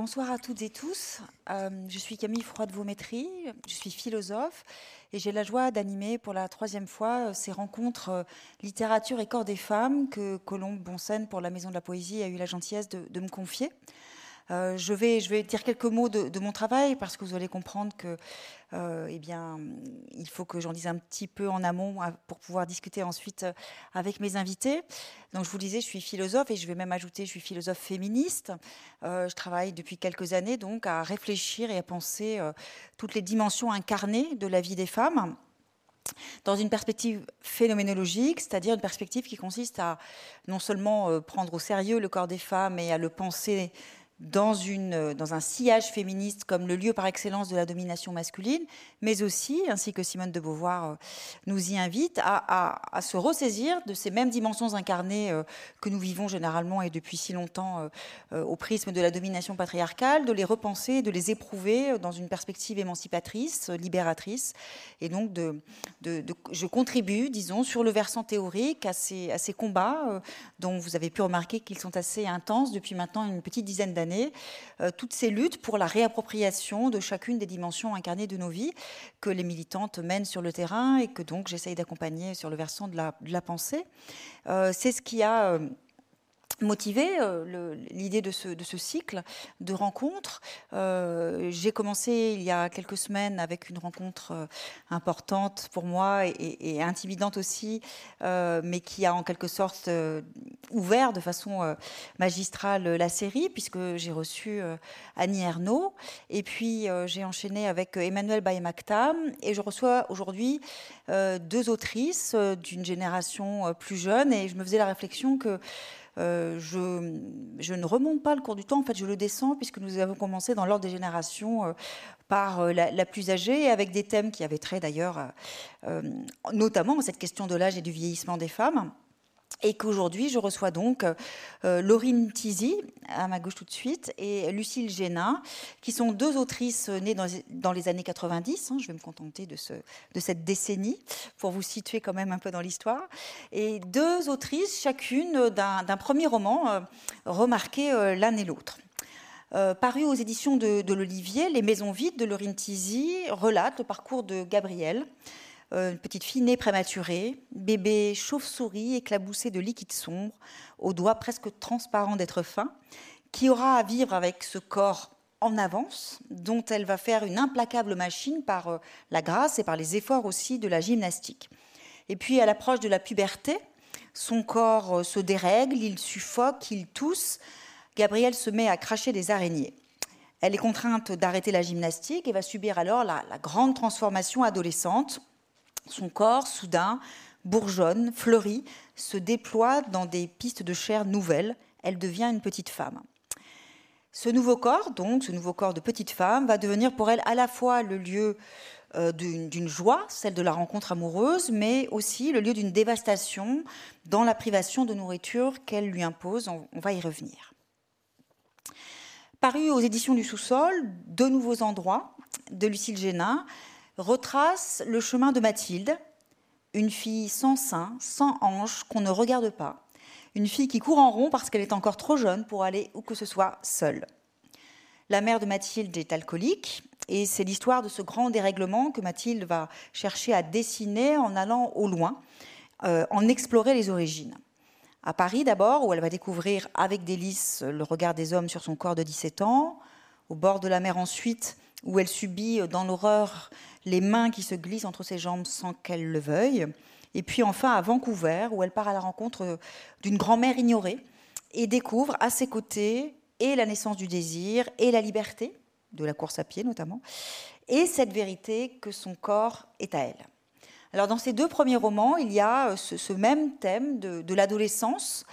bonsoir à toutes et tous. Euh, je suis Camille Froide-Vaumétry, je suis philosophe et j'ai la joie d'animer pour la troisième fois euh, ces rencontres euh, littérature et corps des femmes que Colombe Bonsen pour la Maison de la Poésie a eu la gentillesse de me confier. Euh, je, vais, dire quelques mots de, mon travail parce que vous allez comprendre que, euh, eh bien, il faut que j'en dise un petit peu en amont pour pouvoir discuter ensuite euh, avec mes invités. Donc, je vous disais, je suis philosophe et je vais même ajouter, je suis philosophe féministe. je travaille depuis quelques années donc à réfléchir et à penser toutes les dimensions incarnées de la vie des femmes dans une perspective phénoménologique, c'est-à-dire une perspective qui consiste à non seulement prendre au sérieux le corps des femmes et à le penser dans, une, dans un sillage féministe comme le lieu par excellence de la domination masculine, mais aussi, ainsi que Simone de Beauvoir euh, nous y invite, à, se ressaisir de ces mêmes dimensions incarnées euh, que nous vivons généralement et depuis si longtemps euh, au prisme de la domination patriarcale, de les repenser, de les éprouver dans une perspective émancipatrice, libératrice. Et donc, je contribue, disons, sur le versant théorique à ces combats dont vous avez pu remarquer qu'ils sont assez intenses depuis maintenant une petite dizaine d'années euh, toutes ces luttes pour la réappropriation de chacune des dimensions incarnées de nos vies que les militantes mènent sur le terrain et que donc j'essaye d'accompagner sur le versant de la, pensée. Euh, c'est ce qui a euh, motivé euh, l'idée de ce, de ce, cycle de rencontres. Euh, j'ai commencé il y a quelques semaines avec une rencontre euh, importante pour moi et, intimidante aussi, mais qui a en quelque sorte ouvert de façon magistrale la série, puisque j'ai reçu Annie Ernaux, et puis j'ai enchaîné avec Emmanuel Bayemaktam, et je reçois aujourd'hui deux autrices d'une génération plus jeune, et je me faisais la réflexion que euh, je, ne remonte pas le cours du temps, en fait, je le descends, puisque nous avons commencé dans l'ordre des générations euh, par euh, la, plus âgée, avec des thèmes qui avaient trait d'ailleurs, notamment cette question de l'âge et du vieillissement des femmes et qu'aujourd'hui je reçois donc euh, Laurine Tizi, à ma gauche tout de suite, et Lucille Génin, qui sont deux autrices nées dans, les années 90. Hein, je vais me contenter de, ce, de cette décennie pour vous situer quand même un peu dans l'histoire. Et deux autrices, chacune d'un premier roman euh, remarqué euh, l'un et l'autre. paru aux éditions de, de l'Olivier, Les Maisons vides de Laurine Tizi relate le parcours de Gabrielle, euh, une petite fille née prématurée, bébé chauve-souris éclaboussé de liquide sombre, aux doigts presque transparents d'être fin, qui aura à vivre avec ce corps en avance, dont elle va faire une implacable machine par euh, la grâce et par les efforts aussi de la gymnastique. Et puis à l'approche de la puberté, son corps euh, se dérègle, il suffoque, il tousse. Gabrielle se met à cracher des araignées. Elle est contrainte d'arrêter la gymnastique et va subir alors la grande transformation adolescente son corps, soudain, bourgeonne, fleurit, se déploie dans des pistes de chair nouvelles. Elle devient une petite femme. Ce nouveau corps, donc, ce nouveau corps de petite femme, va devenir pour elle à la fois le lieu euh, d'une joie, celle de la rencontre amoureuse, mais aussi le lieu d'une dévastation dans la privation de nourriture qu'elle lui impose. On, va y revenir. Paru aux éditions du sous-sol, De nouveaux endroits de Lucille Génin, retrace le chemin de Mathilde, une fille sans sein, sans hanche, qu'on ne regarde pas, une fille qui court en rond parce qu'elle est encore trop jeune pour aller où que ce soit seule. La mère de Mathilde est alcoolique et c'est l'histoire de ce grand dérèglement que Mathilde va chercher à dessiner en allant au loin, euh, en explorer les origines. À Paris d'abord, où elle va découvrir avec délice le regard des hommes sur son corps de 17 ans, au bord de la mer ensuite, où elle subit dans l'horreur les mains qui se glissent entre ses jambes sans qu'elle le veuille. Et puis enfin à Vancouver, où elle part à la rencontre d'une grand-mère ignorée et découvre à ses côtés et la naissance du désir et la liberté, de la course à pied notamment, et cette vérité que son corps est à elle. Alors dans ces deux premiers romans, il y a ce, même thème de, l'adolescence.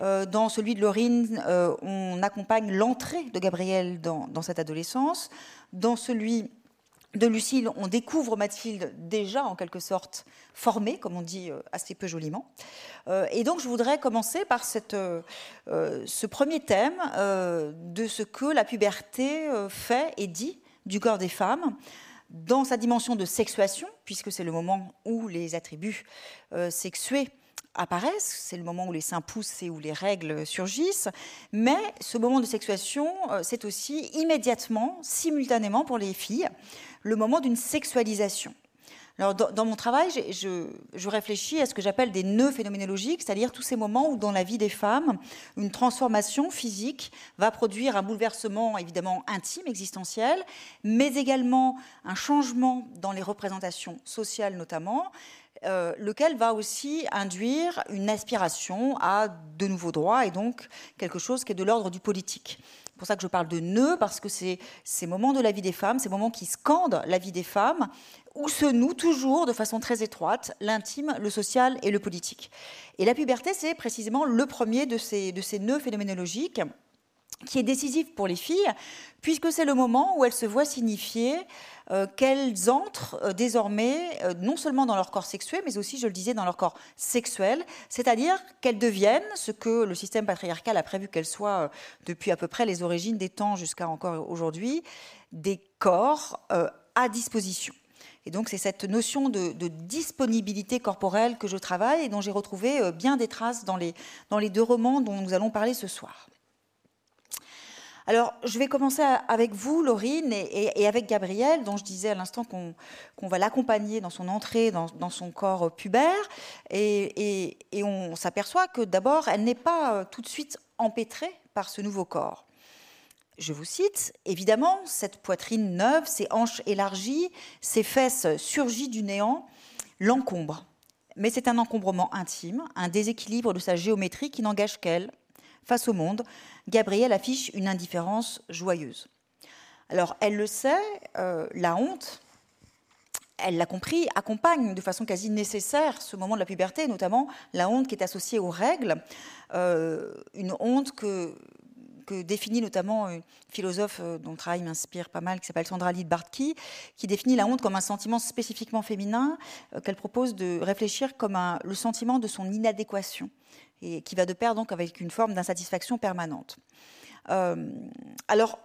Euh, dans celui de Laurine, euh, on accompagne l'entrée de Gabrielle dans, cette adolescence. Dans celui de Lucille, on découvre Mathilde déjà en quelque sorte formée, comme on dit euh, assez peu joliment. Et donc je voudrais commencer par cette, ce premier thème de ce que la puberté fait et dit du corps des femmes dans sa dimension de sexuation, puisque c'est le moment où les attributs sexués apparaissent, c'est le moment où les seins poussent et où les règles surgissent, mais ce moment de sexuation, c'est aussi immédiatement, simultanément pour les filles, le moment d'une sexualisation. Alors, dans, mon travail, je, réfléchis à ce que j'appelle des nœuds phénoménologiques, c'est-à-dire tous ces moments où, dans la vie des femmes, une transformation physique va produire un bouleversement évidemment intime, existentiel, mais également un changement dans les représentations sociales notamment, euh, lequel va aussi induire une aspiration à de nouveaux droits et donc quelque chose qui est de l'ordre du politique. C'est pour ça que je parle de nœuds, parce que c'est ces moments de la vie des femmes, ces moments qui scandent la vie des femmes, où se noue toujours de façon très étroite l'intime, le social et le politique. Et la puberté, c'est précisément le premier de ces, de ces nœuds phénoménologiques qui est décisif pour les filles, puisque c'est le moment où elles se voient signifier euh, qu'elles entrent euh, désormais euh, non seulement dans leur corps sexuel, mais aussi, je le disais, dans leur corps sexuel, c'est-à-dire qu'elles deviennent ce que le système patriarcal a prévu qu'elles soient depuis à peu près les origines des temps jusqu'à encore aujourd'hui, des corps à disposition. Et donc c'est cette notion de, disponibilité corporelle que je travaille et dont j'ai retrouvé bien des traces dans les, dans les deux romans dont nous allons parler ce soir. Alors, je vais commencer avec vous, Laurine, et, avec Gabrielle, dont je disais à l'instant qu'on va l'accompagner dans son entrée dans, son corps pubère. Et, et on s'aperçoit que d'abord, elle n'est pas euh, tout de suite empêtrée par ce nouveau corps. Je vous cite, évidemment, cette poitrine neuve, ses hanches élargies, ses fesses surgies du néant, l'encombre. Mais c'est un encombrement intime, un déséquilibre de sa géométrie qui n'engage qu'elle. Face au monde, Gabrielle affiche une indifférence joyeuse. Alors, elle le sait, euh, la honte, elle l'a compris, accompagne de façon quasi nécessaire ce moment de la puberté, notamment la honte qui est associée aux règles, euh, une honte que définit notamment une philosophe euh, dont le travail m'inspire pas mal, qui s'appelle Sandra Bartki, qui définit la honte comme un sentiment spécifiquement féminin, qu'elle propose de réfléchir comme le sentiment de son inadéquation, et qui va de pair donc avec une forme d'insatisfaction permanente. Euh, alors,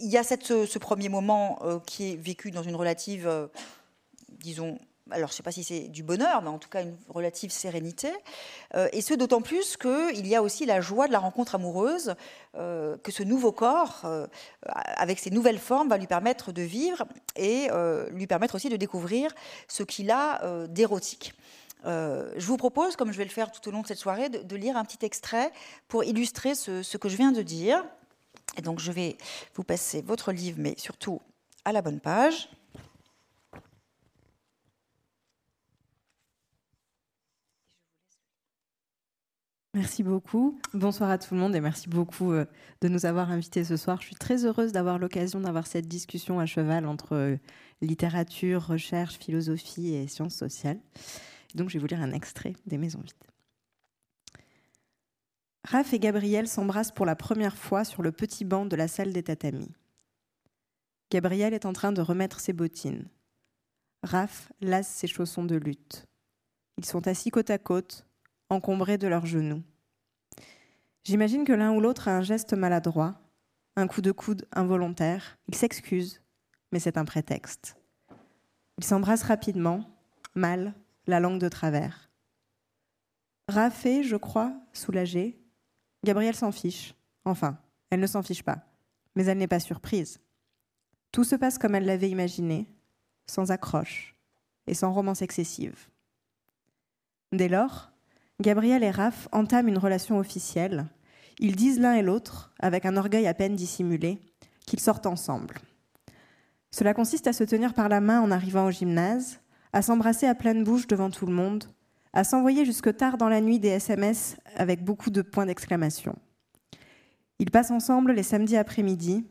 il y a ce, premier moment qui est vécu dans une relative, disons, alors je ne sais pas si c'est du bonheur, mais en tout cas une relative sérénité, euh, et ce d'autant plus qu'il y a aussi la joie de la rencontre amoureuse, euh, que ce nouveau corps, euh, avec ses nouvelles formes, va lui permettre de vivre et lui permettre aussi de découvrir ce qu'il a d'érotique. Je vous propose, comme je vais le faire tout au long de cette soirée, de, lire un petit extrait pour illustrer ce, que je viens de dire. Donc je vais vous passer votre livre, mais surtout à la bonne page. Merci beaucoup. Bonsoir à tout le monde et merci beaucoup euh, de nous avoir invités ce soir. Je suis très heureuse d'avoir l'occasion d'avoir cette discussion à cheval entre euh, littérature, recherche, philosophie et sciences sociales. Donc je vais vous lire un extrait des Maisons vides. Raph et Gabriel s'embrassent pour la première fois sur le petit banc de la salle des tatamis. Gabriel est en train de remettre ses bottines. Raph lasse ses chaussons de lutte. Ils sont assis côte à côte, encombrés de leurs genoux. J'imagine que l'un ou l'autre a un geste maladroit, un coup de coude involontaire. Ils s'excusent, mais c'est un prétexte. Ils s'embrassent rapidement, mal, la langue de travers. Raffé, je crois, soulagée. Gabrielle s'en fiche. Enfin, elle ne s'en fiche pas. Mais elle n'est pas surprise. Tout se passe comme elle l'avait imaginé, sans accroche et sans romance excessive. Dès lors, Gabriel et Raph entament une relation officielle. Ils disent l'un et l'autre, avec un orgueil à peine dissimulé, qu'ils sortent ensemble. Cela consiste à se tenir par la main en arrivant au gymnase, à s'embrasser à pleine bouche devant tout le monde, à s'envoyer jusque tard dans la nuit des SMS avec beaucoup de points d'exclamation. Ils passent ensemble les samedis après-midi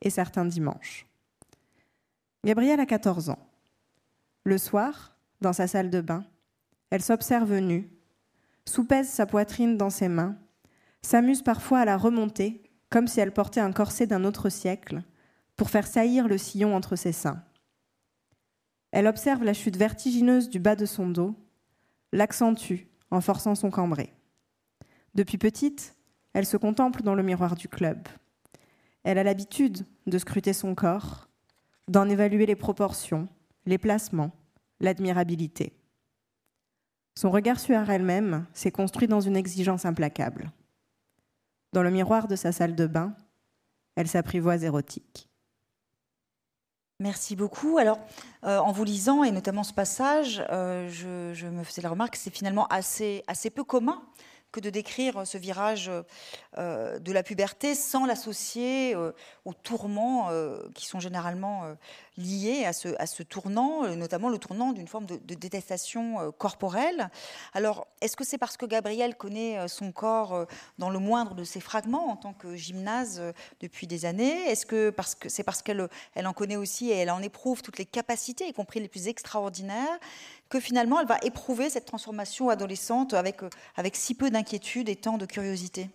et certains dimanches. Gabrielle a 14 ans. Le soir, dans sa salle de bain, elle s'observe nue, soupèse sa poitrine dans ses mains, s'amuse parfois à la remonter, comme si elle portait un corset d'un autre siècle, pour faire saillir le sillon entre ses seins. Elle observe la chute vertigineuse du bas de son dos, l'accentue en forçant son cambré. Depuis petite, elle se contemple dans le miroir du club. Elle a l'habitude de scruter son corps, d'en évaluer les proportions, les placements, l'admirabilité. Son regard sur elle-même s'est construit dans une exigence implacable. Dans le miroir de sa salle de bain, elle s'apprivoise érotique. Merci beaucoup. Alors, euh, en vous lisant, et notamment ce passage, euh, je, me faisais la remarque que c'est finalement assez, peu commun que de décrire ce virage euh, de la puberté sans l'associer aux tourments qui sont généralement liés à ce, à ce, tournant, notamment le tournant d'une forme de, détestation corporelle. Alors, est-ce que c'est parce que Gabrielle connaît son corps dans le moindre de ses fragments en tant que gymnase depuis des années? Est-ce que c'est parce qu'elle elle en connaît aussi et elle en éprouve toutes les capacités, y compris les plus extraordinaires que finalement elle va éprouver cette transformation adolescente avec, euh, avec si peu d'inquiétude et tant de curiosité?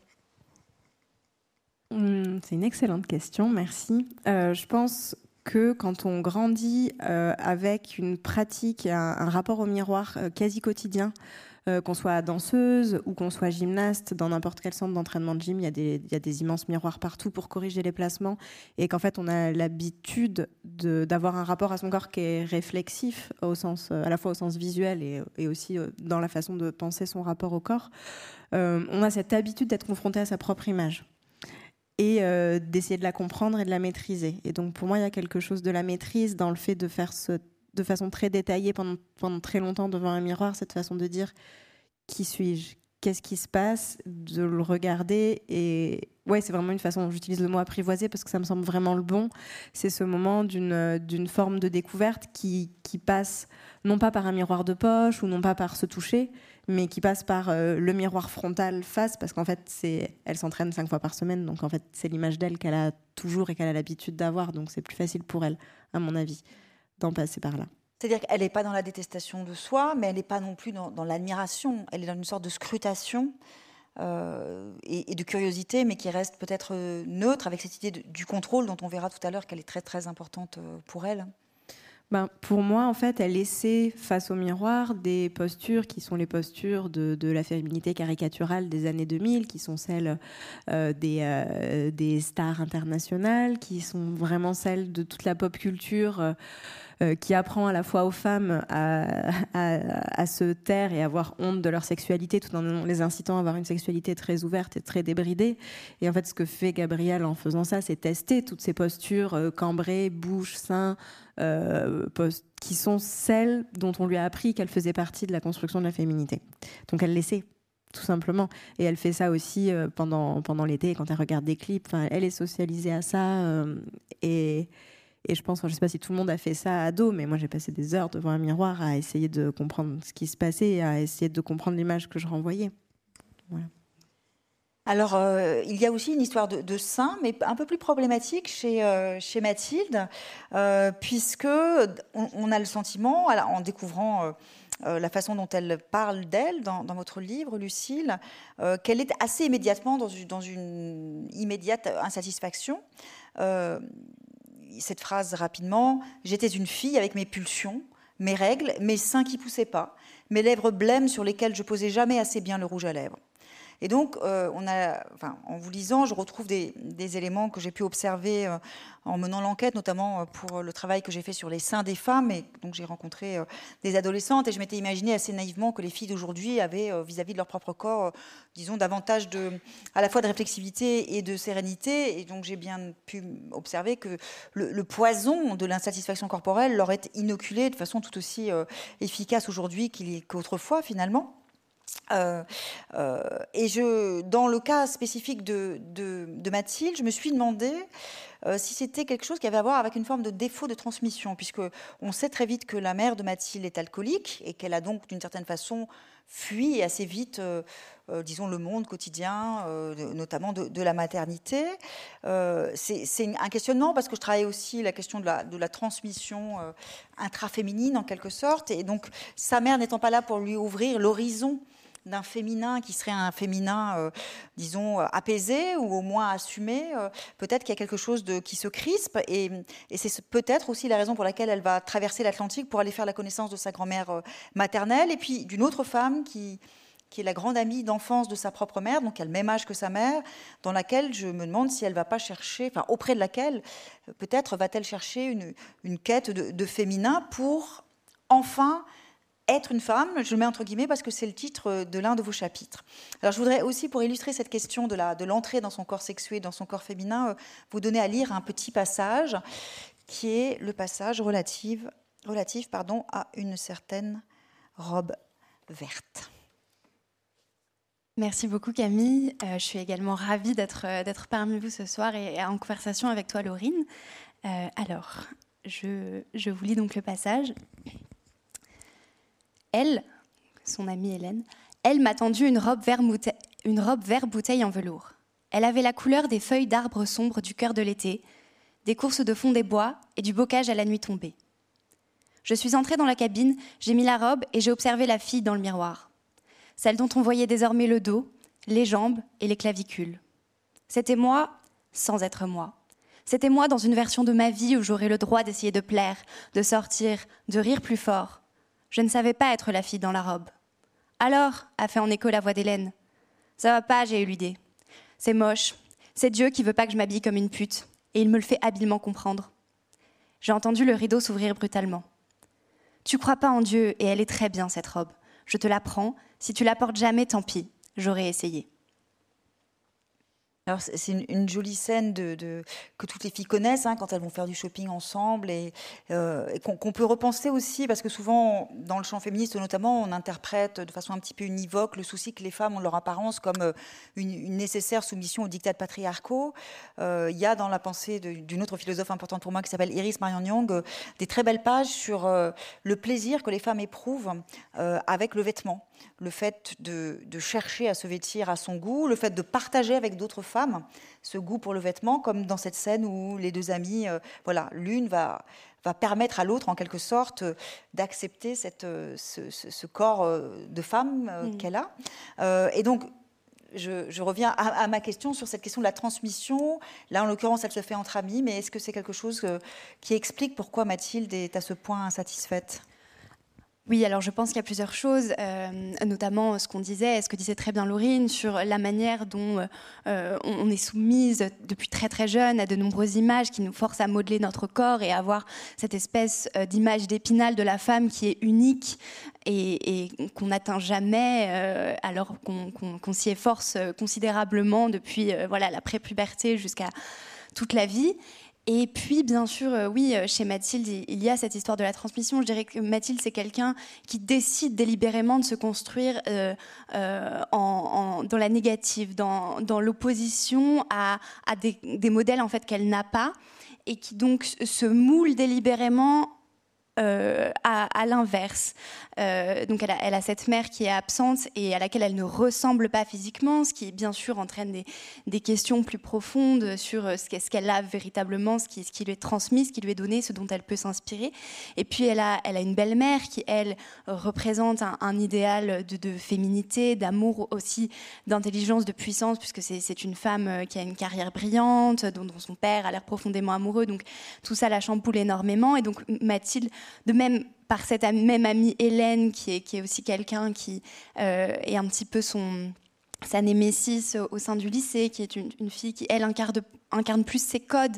Hmm, C'est une excellente question, merci. Euh, je pense que quand on grandit euh, avec une pratique, un, rapport au miroir quasi quotidien, euh, qu'on soit danseuse ou qu'on soit gymnaste, dans n'importe quel centre d'entraînement de gym, il y, a des, immenses miroirs partout pour corriger les placements et qu'en fait on a l'habitude d'avoir un rapport à son corps qui est réflexif, au sens, euh, à la fois au sens visuel et, aussi euh, dans la façon de penser son rapport au corps. Euh, on a cette habitude d'être confronté à sa propre image et euh, d'essayer de la comprendre et de la maîtriser. Et donc pour moi, il y a quelque chose de la maîtrise dans le fait de faire ce de façon très détaillée pendant, pendant très longtemps devant un miroir, cette façon de dire qui suis-je? Qu'est-ce qui se passe? De le regarder et ouais, c'est vraiment une façon. J'utilise le mot apprivoiser parce que ça me semble vraiment le bon. C'est ce moment d'une forme de découverte qui, qui passe non pas par un miroir de poche ou non pas par se toucher, mais qui passe par euh, le miroir frontal face parce qu'en fait c'est elle s'entraîne cinq fois par semaine donc en fait c'est l'image d'elle qu'elle a toujours et qu'elle a l'habitude d'avoir donc c'est plus facile pour elle à mon avis d'en passer par là. C'est-à-dire qu'elle n'est pas dans la détestation de soi, mais elle n'est pas non plus dans, l'admiration. Elle est dans une sorte de scrutation euh, et, de curiosité, mais qui reste peut-être euh, neutre avec cette idée du contrôle dont on verra tout à l'heure qu'elle est très très importante pour elle. Ben, pour moi, en fait, elle essaie face au miroir des postures qui sont les postures de, la féminité caricaturale des années 2000, qui sont celles des, des, stars internationales, qui sont vraiment celles de toute la pop culture euh, qui apprend à la fois aux femmes à, se taire et avoir honte de leur sexualité tout en les incitant à avoir une sexualité très ouverte et très débridée. Et en fait, ce que fait Gabrielle en faisant ça, c'est tester toutes ces postures euh, cambrées, bouche, sein, euh, qui sont celles dont on lui a appris qu'elle faisait partie de la construction de la féminité. Donc elle l'essaie tout simplement. Et elle fait ça aussi pendant, pendant l'été, quand elle regarde des clips. Enfin, elle est socialisée à ça. et, et je pense, je ne sais pas si tout le monde a fait ça à dos, mais moi j'ai passé des heures devant un miroir à essayer de comprendre ce qui se passait à essayer de comprendre l'image que je renvoyais. Alors, euh, il y a aussi une histoire de, de, mais un peu plus problématique chez, euh, Mathilde, euh, puisque on, a le sentiment, en découvrant la façon dont elle parle d'elle dans, votre livre, Lucille, qu'elle est assez immédiatement dans une immédiate insatisfaction cette phrase rapidement. J'étais une fille avec mes pulsions, mes règles, mes seins qui poussaient pas, mes lèvres blêmes sur lesquelles je posais jamais assez bien le rouge à lèvres. Et donc, euh, en vous lisant, je retrouve des, éléments que j'ai pu observer euh, en menant l'enquête, notamment euh, pour le travail que j'ai fait sur les seins des femmes. Et donc, j'ai rencontré des adolescentes et je m'étais imaginé assez naïvement que les filles d'aujourd'hui avaient, vis-à-vis de leur propre corps, disons, davantage de, à la fois de réflexivité et de sérénité. Et donc, j'ai bien pu observer que le, poison de l'insatisfaction corporelle leur est inoculé de façon tout aussi efficace aujourd'hui qu'autrefois, finalement. Euh, euh, et je, dans le cas spécifique de, de, Mathilde, je me suis demandé euh, si c'était quelque chose qui avait à voir avec une forme de défaut de transmission, puisque on sait très vite que la mère de Mathilde est alcoolique et qu'elle a donc d'une certaine façon fui assez vite, disons, le monde quotidien, notamment de, la maternité. C'est un questionnement parce que je travaille aussi la question de la transmission intraféminine en quelque sorte, et donc sa mère n'étant pas là pour lui ouvrir l'horizon d'un féminin qui serait un féminin, euh, disons, euh, apaisé ou au moins assumé, euh, peut-être qu'il y a quelque chose de, qui se crispe. Et, c'est peut-être aussi la raison pour laquelle elle va traverser l'Atlantique pour aller faire la connaissance de sa grand-mère maternelle et puis d'une autre femme qui, qui est la grande amie d'enfance de sa propre mère, donc qui a le même âge que sa mère, dans laquelle je me demande si elle va pas chercher, enfin auprès de laquelle peut-être va-t-elle chercher une, une quête de féminin pour enfin être une femme, je le mets entre guillemets parce que c'est le titre de l'un de vos chapitres. Alors je voudrais aussi, pour illustrer cette question de l'entrée dans son corps sexué, dans son corps féminin, euh, vous donner à lire un petit passage qui est le passage relatif, relatif pardon, à une certaine robe verte. Merci beaucoup Camille. Euh, je suis également ravie d'être euh, parmi vous ce soir et, en conversation avec toi Laurine. alors, je vous lis donc le passage. Elle, son amie Hélène, elle m'a tendu une robe, vert une robe vert bouteille en velours. Elle avait la couleur des feuilles d'arbres sombres du cœur de l'été, des courses de fond des bois et du bocage à la nuit tombée. Je suis entrée dans la cabine, j'ai mis la robe et j'ai observé la fille dans le miroir. Celle dont on voyait désormais le dos, les jambes et les clavicules. C'était moi sans être moi. C'était moi dans une version de ma vie où j'aurais le droit d'essayer de plaire, de sortir, de rire plus fort, je ne savais pas être la fille dans la robe. Alors, a fait en écho la voix d'Hélène. Ça va pas, j'ai eu l'idée. C'est moche. C'est Dieu qui veut pas que je m'habille comme une pute. Et il me le fait habilement comprendre. J'ai entendu le rideau s'ouvrir brutalement. Tu crois pas en Dieu, et elle est très bien, cette robe. Je te la prends. Si tu la portes jamais, tant pis. J'aurais essayé. C'est une, jolie scène de, que toutes les filles connaissent hein, quand elles vont faire du shopping ensemble et, euh, qu'on peut repenser aussi parce que souvent dans le champ féministe notamment on interprète de façon un petit peu univoque le souci que les femmes ont leur apparence comme euh, une, nécessaire soumission aux dictats patriarcaux. Euh, il y a dans la pensée d'une autre philosophe importante pour moi qui s'appelle Iris Marion Young des très belles pages sur le plaisir que les femmes éprouvent avec le vêtement le fait de, chercher à se vêtir à son goût, le fait de partager avec d'autres femmes ce goût pour le vêtement, comme dans cette scène où les deux amies, euh, voilà, l'une va, va permettre à l'autre, en quelque sorte, d'accepter ce, ce, corps euh, de femme euh, mm. qu'elle a. et donc, je, reviens à, ma question sur cette question de la transmission. Là, en l'occurrence, elle se fait entre amis, mais est-ce que c'est quelque chose qui explique pourquoi Mathilde est à ce point insatisfaite? Oui, alors je pense qu'il y a plusieurs choses, euh, notamment ce qu'on disait, ce que disait très bien Laurine, sur la manière dont euh, on est soumise depuis très très jeune à de nombreuses images qui nous forcent à modeler notre corps et à avoir cette espèce euh, d'image d'épinal de la femme qui est unique et, qu'on n'atteint jamais, alors qu'on s'y efforce considérablement depuis voilà la prépuberté jusqu'à toute la vie. Et puis, bien sûr, euh, oui, euh, chez Mathilde, il y a cette histoire de la transmission. Je dirais que Mathilde, c'est quelqu'un qui décide délibérément de se construire euh, dans la négative, dans, l'opposition à, des, modèles en fait qu'elle n'a pas, et qui donc se moule délibérément à, l'inverse. Euh, donc elle a, cette mère qui est absente et à laquelle elle ne ressemble pas physiquement, ce qui bien sûr entraîne des, questions plus profondes sur euh, ce qu'elle a véritablement, ce qui, lui est transmis, ce qui lui est donné, ce dont elle peut s'inspirer. Et puis elle a, elle a une belle-mère qui, elle, représente un, idéal de, féminité, d'amour aussi, d'intelligence, de puissance, puisque c'est une femme qui a une carrière brillante, dont, dont son père a l'air profondément amoureux. Donc tout ça la chamboule énormément. Et donc Mathilde de même par cette même amie Hélène, qui est, qui est aussi quelqu'un qui euh, est un petit peu son sa némésis au sein du lycée, qui est une, fille qui, elle, incarne, incarne plus ses codes.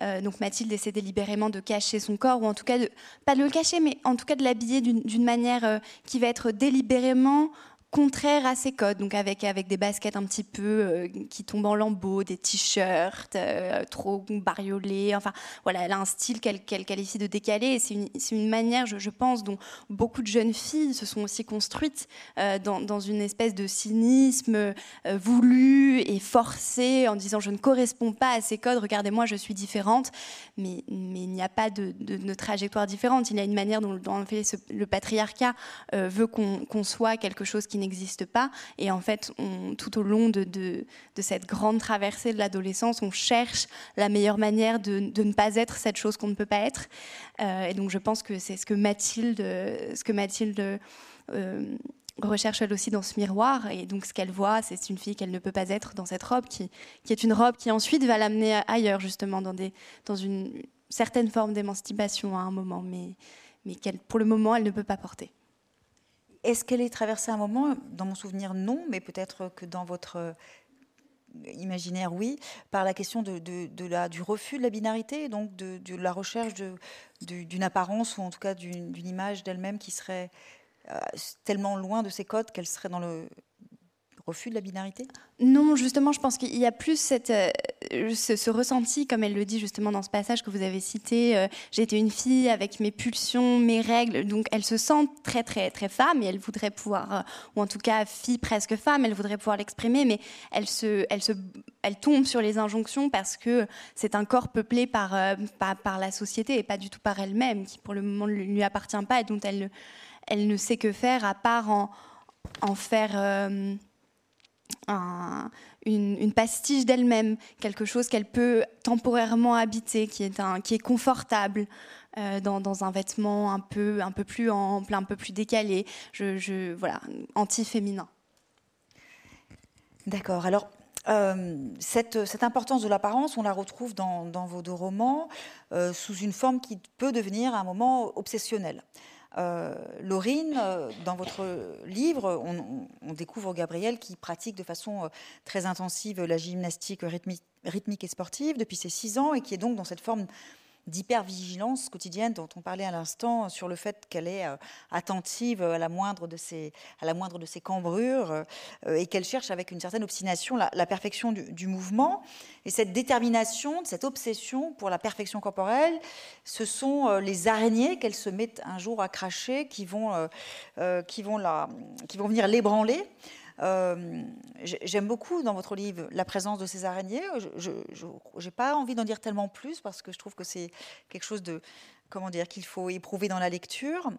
Euh, donc Mathilde essaie délibérément de cacher son corps, ou en tout cas, de, pas de le cacher, mais en tout cas de l'habiller d'une manière euh, qui va être délibérément contraire à ses codes, donc avec, avec des baskets un petit peu euh, qui tombent en lambeaux, des t-shirts euh, trop bariolés. Enfin, voilà, elle a un style qu'elle qualifie de décalé. C'est une, une, manière, je, pense, dont beaucoup de jeunes filles se sont aussi construites euh, dans, dans, une espèce de cynisme voulu et forcé en disant je ne corresponds pas à ces codes, regardez-moi, je suis différente. Mais, mais il n'y a pas de, de, trajectoire différente. Il y a une manière dont, dont le patriarcat veut qu'on soit quelque chose qui n'existe pas. Et en fait, tout au long de, cette grande traversée de l'adolescence, on cherche la meilleure manière de, ne pas être cette chose qu'on ne peut pas être. Euh, et donc, je pense que c'est ce que Mathilde, ce que Mathilde euh, recherche elle aussi dans ce miroir. Et donc, ce qu'elle voit, c'est une fille qu'elle ne peut pas être dans cette robe, qui, qui est une robe qui ensuite va l'amener ailleurs, justement, dans, des, dans une certaine forme d'émancipation à un moment, mais, mais qu'elle, pour le moment, elle ne peut pas porter. Est-ce qu'elle est traversée un moment Dans mon souvenir, non, mais peut-être que dans votre euh, imaginaire, oui, par la question du refus de la binarité, donc de, la recherche d'une apparence ou en tout cas d'une image d'elle-même qui serait tellement loin de ces codes qu'elle serait dans le refus de la binarité? Non, justement, je pense qu'il y a plus cette, euh, ce, ressenti, comme elle le dit justement dans ce passage que vous avez cité. Euh, été une fille avec mes pulsions, mes règles, donc elle se sent très très très femme et elle voudrait pouvoir, euh, ou en tout cas fille presque femme, elle voudrait pouvoir l'exprimer, mais elle se, elle se, elle tombe sur les injonctions parce que c'est un corps peuplé par, par, par la société et pas du tout par elle-même, qui pour le moment ne lui appartient pas et dont elle, elle ne sait que faire à part en, en faire une, pastiche d'elle-même, quelque chose qu'elle peut temporairement habiter, qui est, un, qui est confortable. Euh, dans, un vêtement un peu, un peu plus ample, un peu plus décalé, je, voilà, anti-féminin. D'accord. Alors, euh, cette, cette, importance de l'apparence, on la retrouve dans, vos deux romans euh, sous une forme qui peut devenir à un moment obsessionnelle. Euh, Laurine, euh, dans votre livre, on, découvre Gabriel qui pratique de façon euh, très intensive la gymnastique rythmique, et sportive depuis ses six ans et qui est donc dans cette forme d'hypervigilance quotidienne dont on parlait à l'instant sur le fait qu'elle est euh, attentive à la moindre de ses, à la moindre de ses cambrures euh, et qu'elle cherche avec une certaine obstination la, perfection du, mouvement. Et cette détermination, cette obsession pour la perfection corporelle, ce sont euh, les araignées qu'elle se met un jour à cracher qui vont, qui vont, la, qui vont venir l'ébranler. Euh, j'aime beaucoup dans votre livre la présence de ces araignées. Je n'ai pas envie d'en dire tellement plus parce que je trouve que c'est quelque chose de, comment dire, qu'il faut éprouver dans la lecture.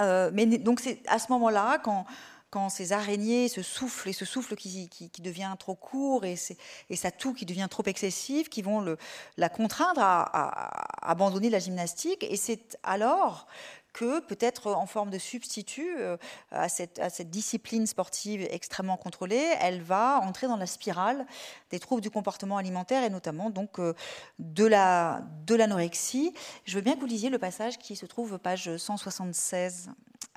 Euh, mais donc c'est à ce moment-là quand ces araignées se soufflent et ce souffle qui, devient trop court et, et, sa toux qui devient trop excessive, qui vont la contraindre à, abandonner la gymnastique. Et c'est alors que peut-être en forme de substitut euh, à, cette, discipline sportive extrêmement contrôlée, elle va entrer dans la spirale des troubles du comportement alimentaire et notamment donc euh, de la de l'anorexie. Je veux bien que vous lisiez le passage qui se trouve page 176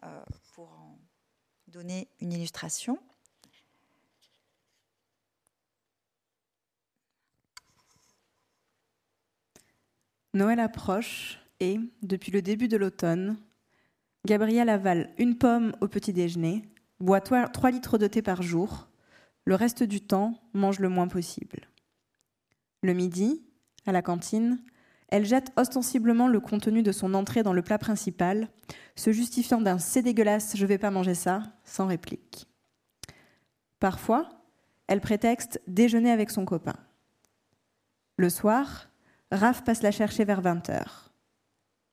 euh, pour en donner une illustration. Noël approche et, depuis le début de l'automne, Gabriel avale une pomme au petit déjeuner, boit 3 litres de thé par jour, le reste du temps mange le moins possible. Le midi, à la cantine, elle jette ostensiblement le contenu de son entrée dans le plat principal, se justifiant d'un c'est dégueulasse, je vais pas manger ça, sans réplique. Parfois, elle prétexte déjeuner avec son copain. Le soir, Raph passe la chercher vers 20h.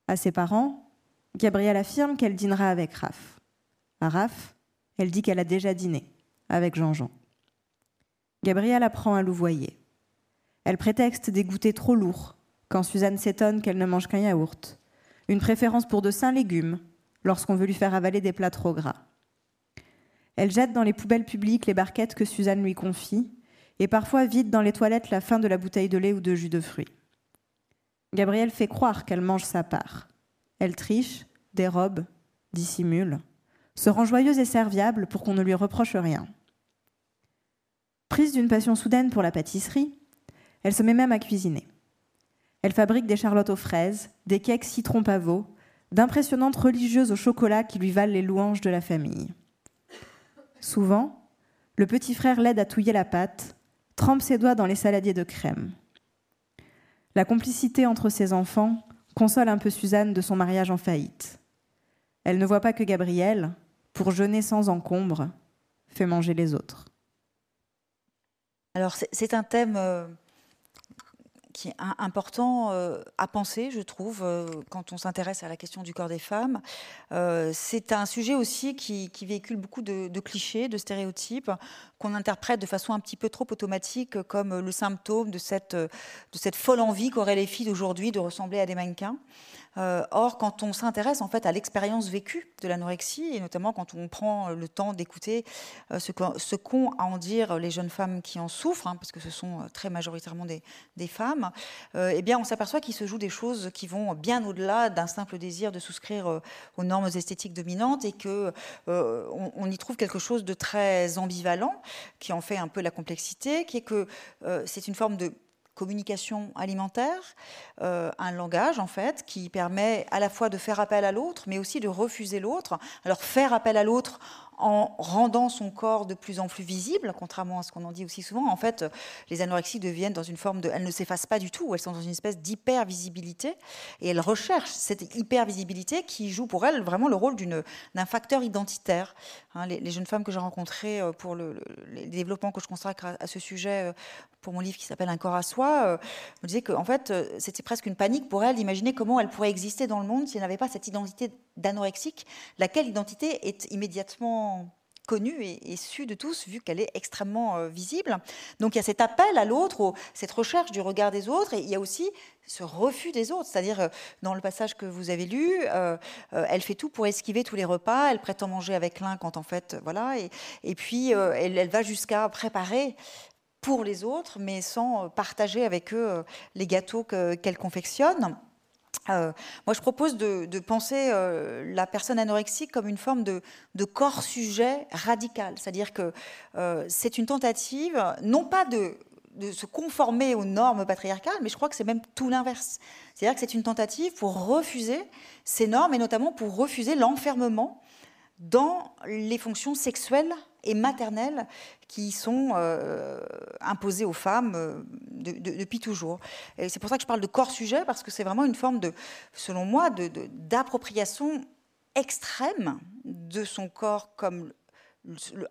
À ses parents, Gabrielle affirme qu'elle dînera avec Raph. À Raph, elle dit qu'elle a déjà dîné avec Jean-Jean. Gabrielle apprend à louvoyer. Elle prétexte des goûters trop lourds quand Suzanne s'étonne qu'elle ne mange qu'un yaourt, une préférence pour de sains légumes lorsqu'on veut lui faire avaler des plats trop gras. Elle jette dans les poubelles publiques les barquettes que Suzanne lui confie et parfois vide dans les toilettes la fin de la bouteille de lait ou de jus de fruits. Gabrielle fait croire qu'elle mange sa part. Elle triche, dérobe, dissimule, se rend joyeuse et serviable pour qu'on ne lui reproche rien. Prise d'une passion soudaine pour la pâtisserie, elle se met même à cuisiner. Elle fabrique des charlottes aux fraises, des cakes citron pavot, d'impressionnantes religieuses au chocolat qui lui valent les louanges de la famille. Souvent, le petit frère l'aide à touiller la pâte, trempe ses doigts dans les saladiers de crème. La complicité entre ses enfants console un peu Suzanne de son mariage en faillite. Elle ne voit pas que Gabriel, pour jeûner sans encombre, fait manger les autres. Alors c'est un thème euh, qui est important euh, à penser, je trouve, euh, quand on s'intéresse à la question du corps des femmes. Euh, c'est un sujet aussi qui, véhicule beaucoup de, clichés, de stéréotypes, qu'on interprète de façon un petit peu trop automatique comme le symptôme de cette, de cette folle envie qu'auraient les filles d'aujourd'hui de ressembler à des mannequins. Euh, or, quand on s'intéresse en fait à l'expérience vécue de l'anorexie, et notamment quand on prend le temps d'écouter euh, ce qu'ont à en dire les jeunes femmes qui en souffrent, hein, parce que ce sont euh, très majoritairement des, femmes, eh bien, on s'aperçoit qu'il se joue des choses qui vont bien au-delà d'un simple désir de souscrire aux normes esthétiques dominantes, et que on, y trouve quelque chose de très ambivalent, qui en fait un peu la complexité, qui est que c'est une forme de communication alimentaire, un langage en fait qui permet à la fois de faire appel à l'autre, mais aussi de refuser l'autre. Alors faire appel à l'autre en rendant son corps de plus en plus visible, contrairement à ce qu'on en dit aussi souvent. En fait, les anorexies deviennent dans une forme de... Elles ne s'effacent pas du tout, elles sont dans une espèce d'hyper-visibilité, et elles recherchent cette hyper-visibilité qui joue pour elles vraiment le rôle d'un facteur identitaire. Hein, les, jeunes femmes que j'ai rencontrées euh, pour le, les développements que je consacre à, ce sujet euh, pour mon livre qui s'appelle Un corps à soi, euh, me disaient qu'en fait, c'était presque une panique pour elles d'imaginer comment elles pourraient exister dans le monde si elles n'avaient pas cette identité d'anorexique, laquelle identité est immédiatement connue et, su de tous, vu qu'elle est extrêmement euh, visible. Donc il y a cet appel à l'autre, cette recherche du regard des autres, et il y a aussi ce refus des autres. C'est-à-dire, euh, dans le passage que vous avez lu, euh, elle fait tout pour esquiver tous les repas, elle prétend manger avec l'un quand en fait, voilà, et, puis elle, elle, va jusqu'à préparer pour les autres, mais sans partager avec eux les gâteaux qu'elle confectionne. Euh, moi, je propose de, penser euh, la personne anorexique comme une forme de, corps-sujet radical. C'est-à-dire que euh, c'est une tentative, non pas de, se conformer aux normes patriarcales, mais je crois que c'est même tout l'inverse. C'est-à-dire que c'est une tentative pour refuser ces normes et notamment pour refuser l'enfermement dans les fonctions sexuelles et maternelles qui sont euh, imposées aux femmes euh, depuis toujours. C'est pour ça que je parle de corps-sujet, parce que c'est vraiment une forme de, selon moi, d'appropriation extrême de son corps comme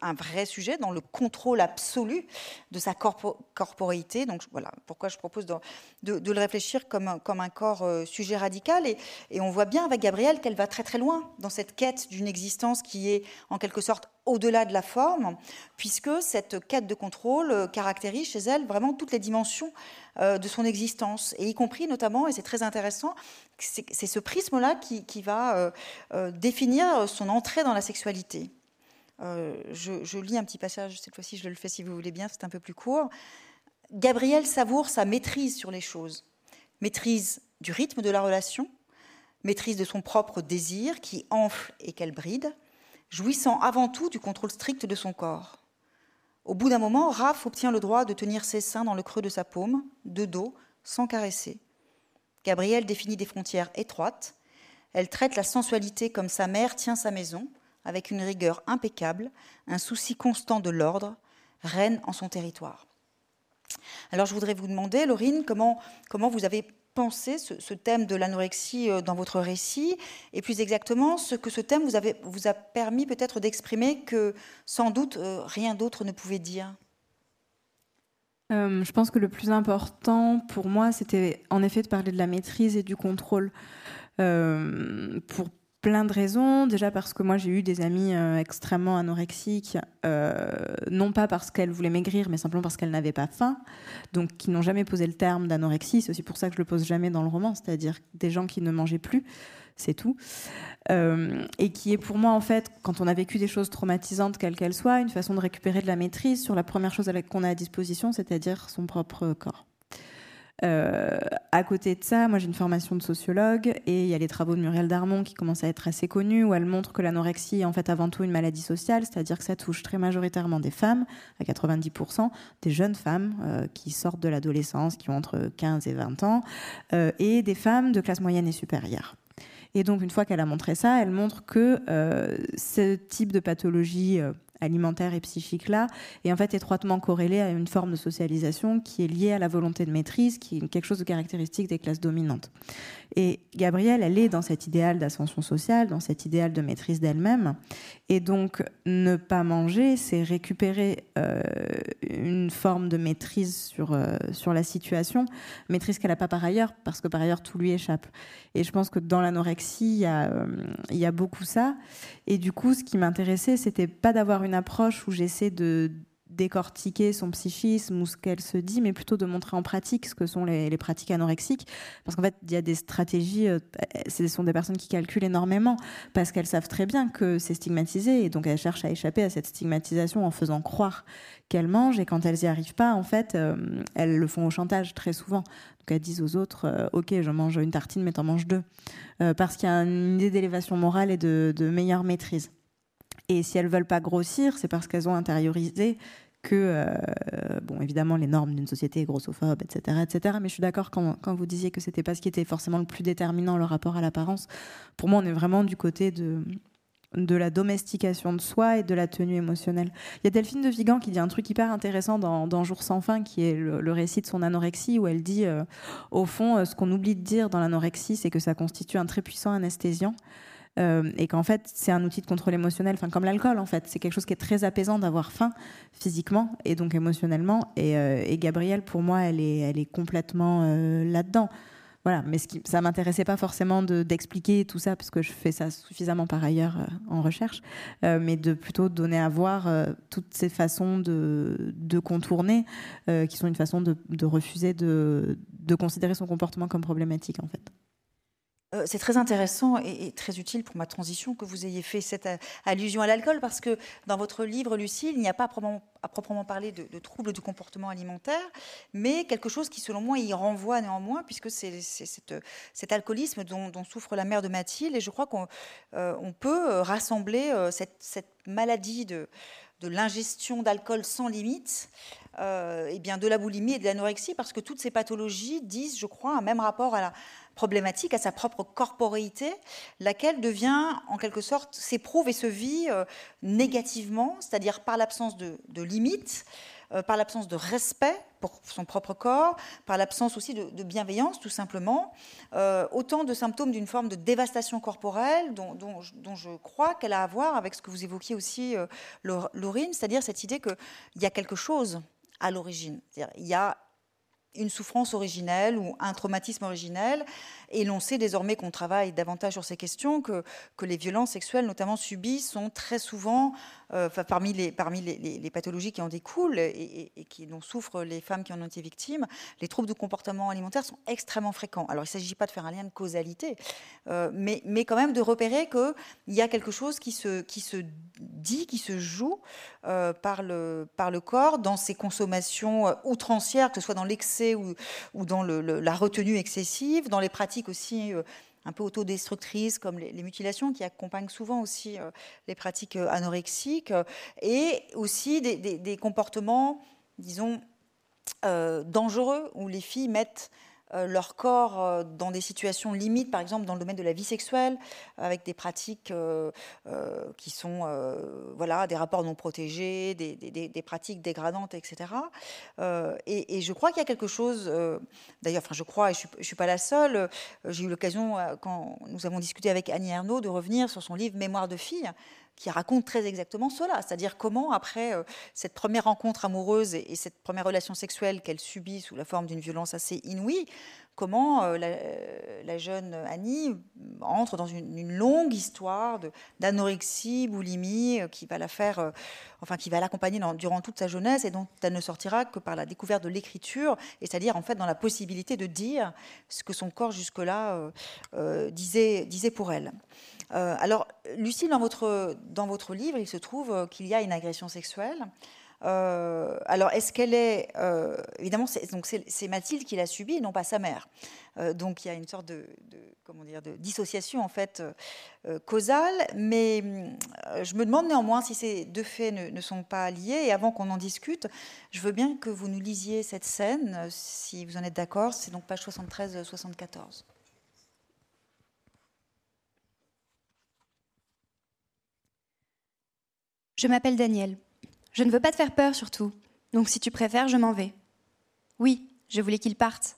un vrai sujet dans le contrôle absolu de sa corporité. Donc voilà pourquoi je propose de, le réfléchir comme un, comme un corps euh, sujet radical. Et, on voit bien avec Gabrielle qu'elle va très très loin dans cette quête d'une existence qui est en quelque sorte au-delà de la forme, puisque cette quête de contrôle euh, caractérise chez elle vraiment toutes les dimensions euh, de son existence, et y compris notamment, et c'est très intéressant, c'est ce prisme-là qui, va définir son entrée dans la sexualité. Euh, je, lis un petit passage, cette fois-ci je le fais si vous voulez bien, c'est un peu plus court. Gabriel savoure sa maîtrise sur les choses, maîtrise du rythme de la relation, maîtrise de son propre désir qui enfle et qu'elle bride, jouissant avant tout du contrôle strict de son corps. Au bout d'un moment, Raph obtient le droit de tenir ses seins dans le creux de sa paume, de dos, sans caresser. Gabrielle définit des frontières étroites. Elle traite la sensualité comme sa mère tient sa maison, avec une rigueur impeccable, un souci constant de l'ordre, règne en son territoire. Alors je voudrais vous demander, Laurine, comment, comment vous avez pensé ce, thème de l'anorexie euh, dans votre récit, et plus exactement ce que ce thème vous, avez, vous a permis peut-être d'exprimer que sans doute euh, rien d'autre ne pouvait dire? Euh, je pense que le plus important pour moi, c'était en effet de parler de la maîtrise et du contrôle. pour plein de raisons. Déjà parce que moi j'ai eu des amies euh, extrêmement anorexiques, euh, non pas parce qu'elles voulaient maigrir, mais simplement parce qu'elles n'avaient pas faim, donc qui n'ont jamais posé le terme d'anorexie. C'est aussi pour ça que je le pose jamais dans le roman, c'est-à-dire des gens qui ne mangeaient plus, c'est tout. Euh, et qui est pour moi en fait, quand on a vécu des choses traumatisantes, quelles qu'elles soient, une façon de récupérer de la maîtrise sur la première chose qu'on a à disposition, c'est-à-dire son propre corps. Euh, à côté de ça, moi j'ai une formation de sociologue et il y a les travaux de Muriel Darmon qui commencent à être assez connus où elle montre que l'anorexie est en fait avant tout une maladie sociale, c'est-à-dire que ça touche très majoritairement des femmes, à 90%, des jeunes femmes euh, qui sortent de l'adolescence, qui ont entre 15 et 20 ans, euh, et des femmes de classe moyenne et supérieure. Et donc, une fois qu'elle a montré ça, elle montre que ce type de pathologie alimentaire et psychique là est en fait étroitement corrélé à une forme de socialisation qui est liée à la volonté de maîtrise, qui est quelque chose de caractéristique des classes dominantes. Et Gabrielle, elle est dans cet idéal d'ascension sociale, dans cet idéal de maîtrise d'elle-même. Et donc, ne pas manger, c'est récupérer euh, une forme de maîtrise sur, euh, sur la situation, maîtrise qu'elle n'a pas par ailleurs, parce que par ailleurs, tout lui échappe. Et je pense que dans l'anorexie, il y, euh, il y a beaucoup ça. Et du coup, ce qui m'intéressait, c'était pas d'avoir une approche où j'essaie de décortiquer son psychisme ou ce qu'elle se dit, mais plutôt de montrer en pratique ce que sont les, pratiques anorexiques. Parce qu'en fait, il y a des stratégies, euh, ce sont des personnes qui calculent énormément, parce qu'elles savent très bien que c'est stigmatisé, et donc elles cherchent à échapper à cette stigmatisation en faisant croire qu'elles mangent, et quand elles n'y arrivent pas, en fait, euh, elles le font au chantage très souvent. Donc elles disent aux autres, euh, ok, je mange une tartine, mais t'en manges deux. parce qu'il y a une idée d'élévation morale et de, de meilleure maîtrise. Et si elles veulent pas grossir, c'est parce qu'elles ont intériorisé que, euh, bon, évidemment, les normes d'une société grossophobe, etc., etc. Mais je suis d'accord quand, quand, vous disiez que c'était pas ce qui était forcément le plus déterminant, le rapport à l'apparence. Pour moi, on est vraiment du côté de, de la domestication de soi et de la tenue émotionnelle. Il y a Delphine de Vigan qui dit un truc hyper intéressant dans, dans Jour sans fin, qui est le, récit de son anorexie, où elle dit, euh, au fond, euh, ce qu'on oublie de dire dans l'anorexie, c'est que ça constitue un très puissant anesthésiant. Euh, et qu'en fait c'est un outil de contrôle émotionnel, enfin comme l'alcool en fait, c'est quelque chose qui est très apaisant d'avoir faim physiquement et donc émotionnellement. Et, et Gabrielle pour moi elle est, complètement là-dedans. Voilà, mais ce qui, ça m'intéressait pas forcément d'expliquer tout ça, parce que je fais ça suffisamment par ailleurs euh, en recherche, euh, mais de plutôt donner à voir euh, toutes ces façons de, contourner, qui sont une façon de, de refuser de, de considérer son comportement comme problématique, en fait. Euh, c'est très intéressant et, très utile pour ma transition que vous ayez fait cette euh, allusion à l'alcool parce que dans votre livre, Lucille, il n'y a pas à proprement, parler de, troubles du comportement alimentaire, mais quelque chose qui, selon moi, y renvoie néanmoins puisque c'est cet alcoolisme dont, souffre la mère de Mathilde et je crois qu'on euh, peut rassembler cette, maladie de, l'ingestion d'alcool sans limite, et bien de la boulimie et de l'anorexie, parce que toutes ces pathologies disent, je crois, un même rapport à la, problématique, à sa propre corporéité, laquelle devient en quelque sorte s'éprouve et se vit euh, négativement, c'est-à-dire par l'absence de, limites, euh, par l'absence de respect pour son propre corps, par l'absence aussi de, bienveillance, tout simplement. Euh, autant de symptômes d'une forme de dévastation corporelle dont, je crois qu'elle a à voir avec ce que vous évoquiez aussi, Laurine, c'est-à-dire cette idée qu'il y a quelque chose à l'origine. Il y a une souffrance originelle ou un traumatisme originel. Et l'on sait désormais qu'on travaille davantage sur ces questions, que, les violences sexuelles, notamment subies, sont très souvent euh, parmi, les, parmi les, pathologies qui en découlent et, qui, dont souffrent les femmes qui en ont été victimes, les troubles de comportement alimentaire sont extrêmement fréquents. Alors il ne s'agit pas de faire un lien de causalité, euh, mais, mais quand même de repérer qu'il y a quelque chose qui se, qui se dit, qui se joue euh, par, le, par le corps dans ses consommations outrancières, que ce soit dans l'excès ou, ou dans la retenue excessive, dans les pratiques aussi un peu autodestructrices comme les, mutilations qui accompagnent souvent aussi euh, les pratiques euh, anorexiques euh, et aussi des, comportements, disons, dangereux où les filles mettent euh, leur corps euh, dans des situations limites, par exemple dans le domaine de la vie sexuelle, avec des pratiques euh, qui sont voilà, des rapports non protégés, des, pratiques dégradantes, etc. Et, je crois qu'il y a quelque chose, d'ailleurs, enfin je crois, et je ne suis, pas la seule, j'ai eu l'occasion, quand nous avons discuté avec Annie Ernaux, de revenir sur son livre Mémoire de fille, qui raconte très exactement cela, c'est-à-dire comment, après euh, cette première rencontre amoureuse et, cette première relation sexuelle qu'elle subit sous la forme d'une violence assez inouïe, comment euh, la, jeune Annie entre dans une, longue histoire d'anorexie, boulimie, euh, qui va la faire, enfin qui va l'accompagner durant toute sa jeunesse et dont elle ne sortira que par la découverte de l'écriture, c'est-à-dire en fait dans la possibilité de dire ce que son corps jusque-là disait pour elle. Euh, alors, Lucille, dans votre, dans votre livre, il se trouve euh, qu'il y a une agression sexuelle. Euh, alors, est-ce qu'elle est. évidemment, c'est Mathilde qui l'a subie et non pas sa mère. donc, il y a une sorte de, comment dire, de dissociation, en fait, causale. Mais je me demande néanmoins si ces deux faits ne, ne sont pas liés. Et avant qu'on en discute, je veux bien que vous nous lisiez cette scène, si vous en êtes d'accord. C'est donc page 73-74. Je m'appelle Daniel. Je ne veux pas te faire peur surtout. Donc si tu préfères, je m'en vais. Oui, je voulais qu'il parte.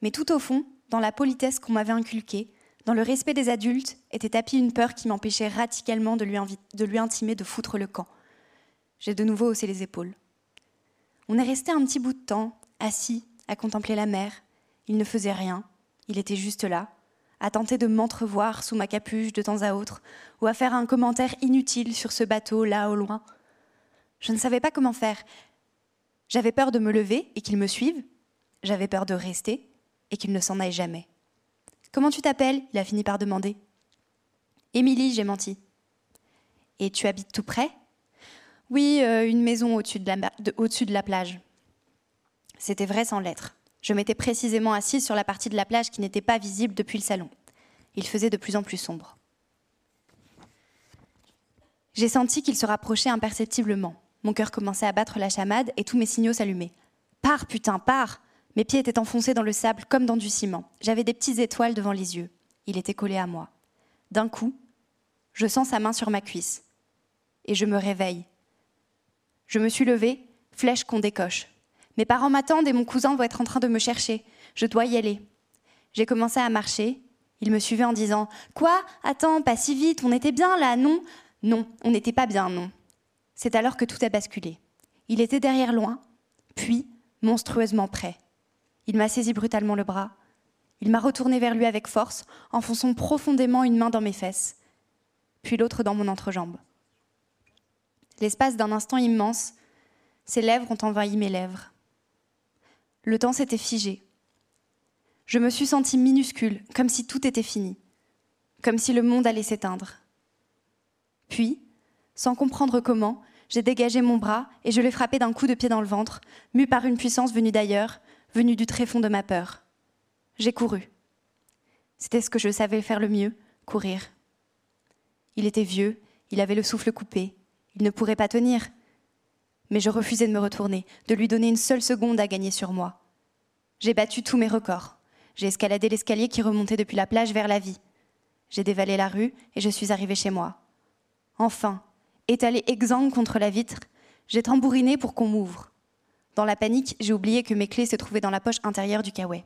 Mais tout au fond, dans la politesse qu'on m'avait inculquée, dans le respect des adultes, était tapie une peur qui m'empêchait radicalement de lui, de lui intimer de foutre le camp. J'ai de nouveau haussé les épaules. On est resté un petit bout de temps, assis, à contempler la mer. Il ne faisait rien, il était juste là, à tenter de m'entrevoir sous ma capuche de temps à autre, ou à faire un commentaire inutile sur ce bateau là au loin. Je ne savais pas comment faire. J'avais peur de me lever et qu'il me suive. J'avais peur de rester et qu'il ne s'en aille jamais. Comment tu t'appelles? Il a fini par demander. Émilie, j'ai menti. Et tu habites tout près? Oui, euh, une maison au-dessus de, la plage. C'était vrai sans lettres. Je m'étais précisément assise sur la partie de la plage qui n'était pas visible depuis le salon. Il faisait de plus en plus sombre. J'ai senti qu'il se rapprochait imperceptiblement, Mon cœur commençait à battre la chamade et tous mes signaux s'allumaient. Pars, putain, pars Mes pieds étaient enfoncés dans le sable comme dans du ciment. J'avais des petites étoiles devant les yeux. Il était collé à moi. D'un coup, je sens sa main sur ma cuisse. Et je me réveille. Je me suis levée, flèche qu'on décoche. Mes parents m'attendent et mon cousin va être en train de me chercher. Je dois y aller. J'ai commencé à marcher. Il me suivait en disant Quoi? Attends, pas si vite, on était bien là, non? Non, on n'était pas bien, non. C'est alors que tout a basculé. Il était derrière loin, puis monstrueusement près. Il m'a saisi brutalement le bras. Il m'a retourné vers lui avec force, enfonçant profondément une main dans mes fesses, puis l'autre dans mon entrejambe. L'espace d'un instant immense, ses lèvres ont envahi mes lèvres. Le temps s'était figé. Je me suis sentie minuscule, comme si tout était fini, comme si le monde allait s'éteindre. Puis, sans comprendre comment, j'ai dégagé mon bras et je l'ai frappé d'un coup de pied dans le ventre, mu par une puissance venue d'ailleurs, venue du tréfonds de ma peur. J'ai couru. C'était ce que je savais faire le mieux, courir. Il était vieux, il avait le souffle coupé, il ne pourrait pas tenir. Mais je refusais de me retourner, de lui donner une seule seconde à gagner sur moi. J'ai battu tous mes records. J'ai escaladé l'escalier qui remontait depuis la plage vers la vie. J'ai dévalé la rue et je suis arrivée chez moi. Enfin, étalé exsangue contre la vitre, j'ai tambouriné pour qu'on m'ouvre. Dans la panique, j'ai oublié que mes clés se trouvaient dans la poche intérieure du caouet.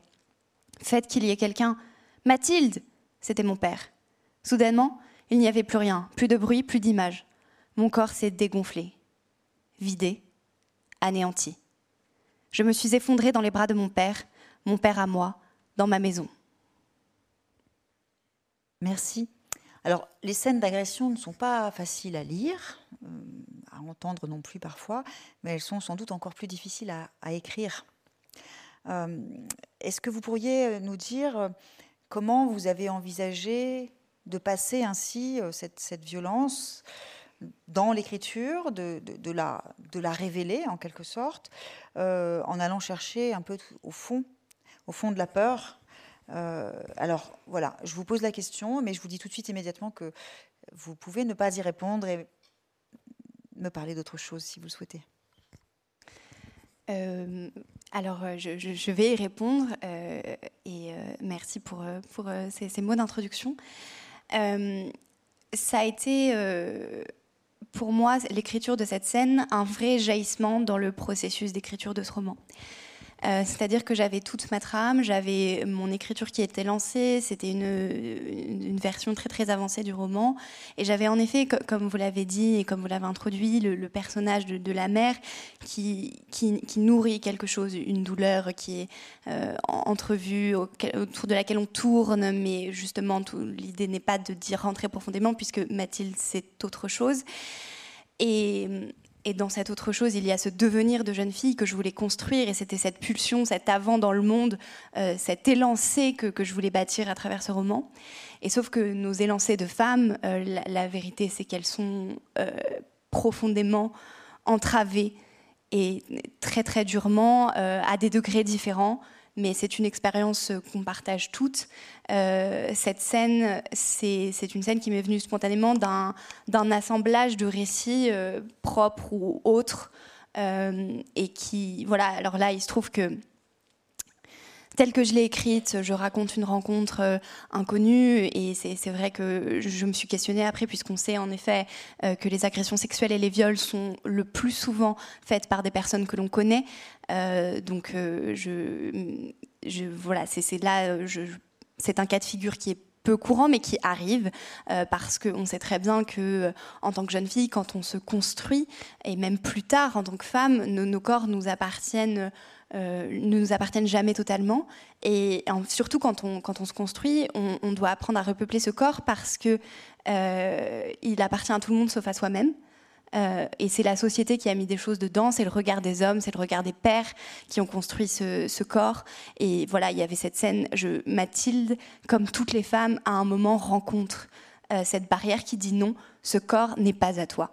Faites qu'il y ait quelqu'un. Mathilde C'était mon père. Soudainement, il n'y avait plus rien, plus de bruit, plus d'image. Mon corps s'est dégonflé, vidé, anéanti. Je me suis effondrée dans les bras de mon père, mon père à moi, dans ma maison. Merci. Alors, les scènes d'agression ne sont pas faciles à lire, euh, à entendre non plus parfois, mais elles sont sans doute encore plus difficiles à, écrire. Euh, est-ce que vous pourriez nous dire comment vous avez envisagé de passer ainsi euh, cette, violence? Dans l'écriture, de, la, révéler en quelque sorte, en allant chercher un peu au fond au fond de la peur. Euh, alors voilà, je vous pose la question, mais je vous dis tout de suite immédiatement que vous pouvez ne pas y répondre et me parler d'autre chose si vous le souhaitez. Euh, alors, euh, je, vais y répondre et merci pour, pour ces, mots d'introduction. ça a été pour moi, l'écriture de cette scène, un vrai jaillissement dans le processus d'écriture de ce roman. Euh, c'est-à-dire que j'avais toute ma trame, j'avais mon écriture qui était lancée, c'était une, version très très avancée du roman. Et j'avais en effet, comme vous l'avez dit et comme vous l'avez introduit, le, personnage de, la mère qui, nourrit quelque chose, une douleur qui est euh, entrevue, autour de laquelle on tourne, mais justement, l'idée n'est pas de dire rentrer profondément, puisque Mathilde, c'est autre chose. Et, et dans cette autre chose, il y a ce devenir de jeune fille que je voulais construire, et c'était cette pulsion, cet avant dans le monde, euh, cet élancé que, que, je voulais bâtir à travers ce roman. Et sauf que nos élancés de femmes, euh, la, vérité, c'est qu'elles sont euh, profondément entravées et très très durement, à des degrés différents mais c'est une expérience qu'on partage toutes. Euh, cette scène, c'est une scène qui m'est venue spontanément d'un assemblage de récits euh, propres ou autres, euh, et qui, voilà, alors là, il se trouve que telle que je l'ai écrite, je raconte une rencontre inconnue et c'est vrai que je me suis questionnée après puisqu'on sait en effet que les agressions sexuelles et les viols sont le plus souvent faites par des personnes que l'on connaît. Euh, donc, euh, voilà, c'est là, c'est un cas de figure qui est peu courant, mais qui arrive euh, parce qu'on sait très bien que, en tant que jeune fille, quand on se construit, et même plus tard en tant que femme, nos, corps nous appartiennent. Ne nous appartiennent jamais totalement. Et surtout quand on, quand on se construit, on, doit apprendre à repeupler ce corps parce que il appartient à tout le monde sauf à soi-même. Euh, et c'est la société qui a mis des choses dedans, c'est le regard des hommes, c'est le regard des pères qui ont construit ce, corps. Et voilà, il y avait cette scène, je, Mathilde, comme toutes les femmes, à un moment rencontre euh, cette barrière qui dit non, ce corps n'est pas à toi.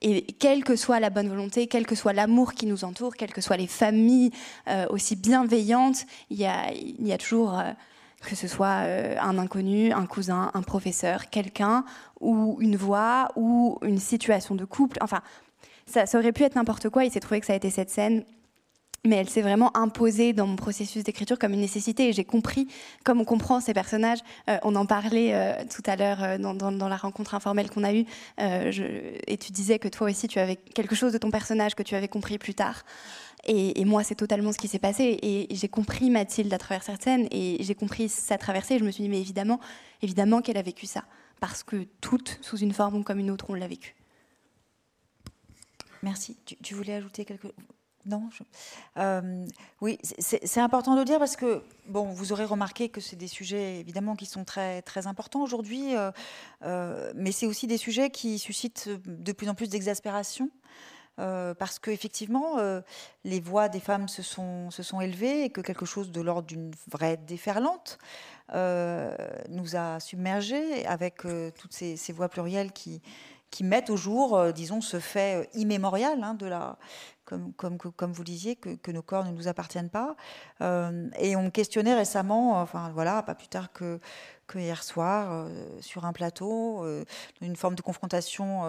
Et quelle que soit la bonne volonté, quel que soit l'amour qui nous entoure, quelles que soient les familles euh, aussi bienveillantes, il y a, toujours que ce soit euh, un inconnu, un cousin, un professeur, quelqu'un, ou une voix, ou une situation de couple. Enfin, ça, ça aurait pu être n'importe quoi. Il s'est trouvé que ça a été cette scène mais elle s'est vraiment imposée dans mon processus d'écriture comme une nécessité et j'ai compris, comme on comprend ces personnages, euh, on en parlait euh, tout à l'heure euh, dans, la rencontre informelle qu'on a eue, et tu disais que toi aussi tu avais quelque chose de ton personnage que tu avais compris plus tard. Et, moi, c'est totalement ce qui s'est passé. Et j'ai compris Mathilde à travers cette scène, et j'ai compris sa traversée. Et je me suis dit, mais évidemment, évidemment qu'elle a vécu ça. Parce que toutes, sous une forme ou comme une autre, on l'a vécu. Merci. tu voulais ajouter quelque chose non. Euh, oui, c'est important de le dire parce que bon, vous aurez remarqué que c'est des sujets évidemment qui sont très très importants aujourd'hui, euh, euh, mais c'est aussi des sujets qui suscitent de plus en plus d'exaspération. parce qu'effectivement, les voix des femmes se sont, se sont élevées et que quelque chose de l'ordre d'une vraie déferlante nous a submergés avec toutes ces, ces, voix plurielles qui, qui mettent au jour, disons, ce fait immémorial hein, de la comme, vous disiez, que, nos corps ne nous appartiennent pas. Euh, et on me questionnait récemment, enfin voilà, pas plus tard que, hier soir, euh, sur un plateau, euh, une forme de confrontation.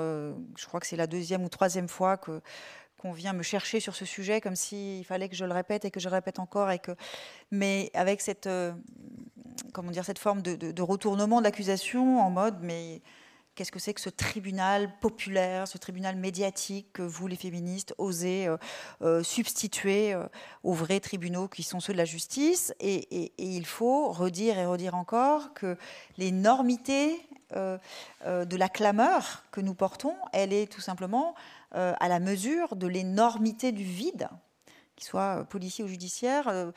je crois que c'est la deuxième ou troisième fois qu'on vient me chercher sur ce sujet, comme s'il fallait que je le répète et que je le répète encore, mais avec cette, comment dire, cette forme de, de, retournement de l'accusation en mode, mais Qu'est-ce que c'est que ce tribunal populaire, ce tribunal médiatique que vous, les féministes, osez euh, euh, substituer euh, aux vrais tribunaux qui sont ceux de la justice? Et, il faut redire et redire encore que l'énormité de la clameur que nous portons, elle est tout simplement à la mesure de l'énormité du vide, qu'il soit policier ou judiciaire,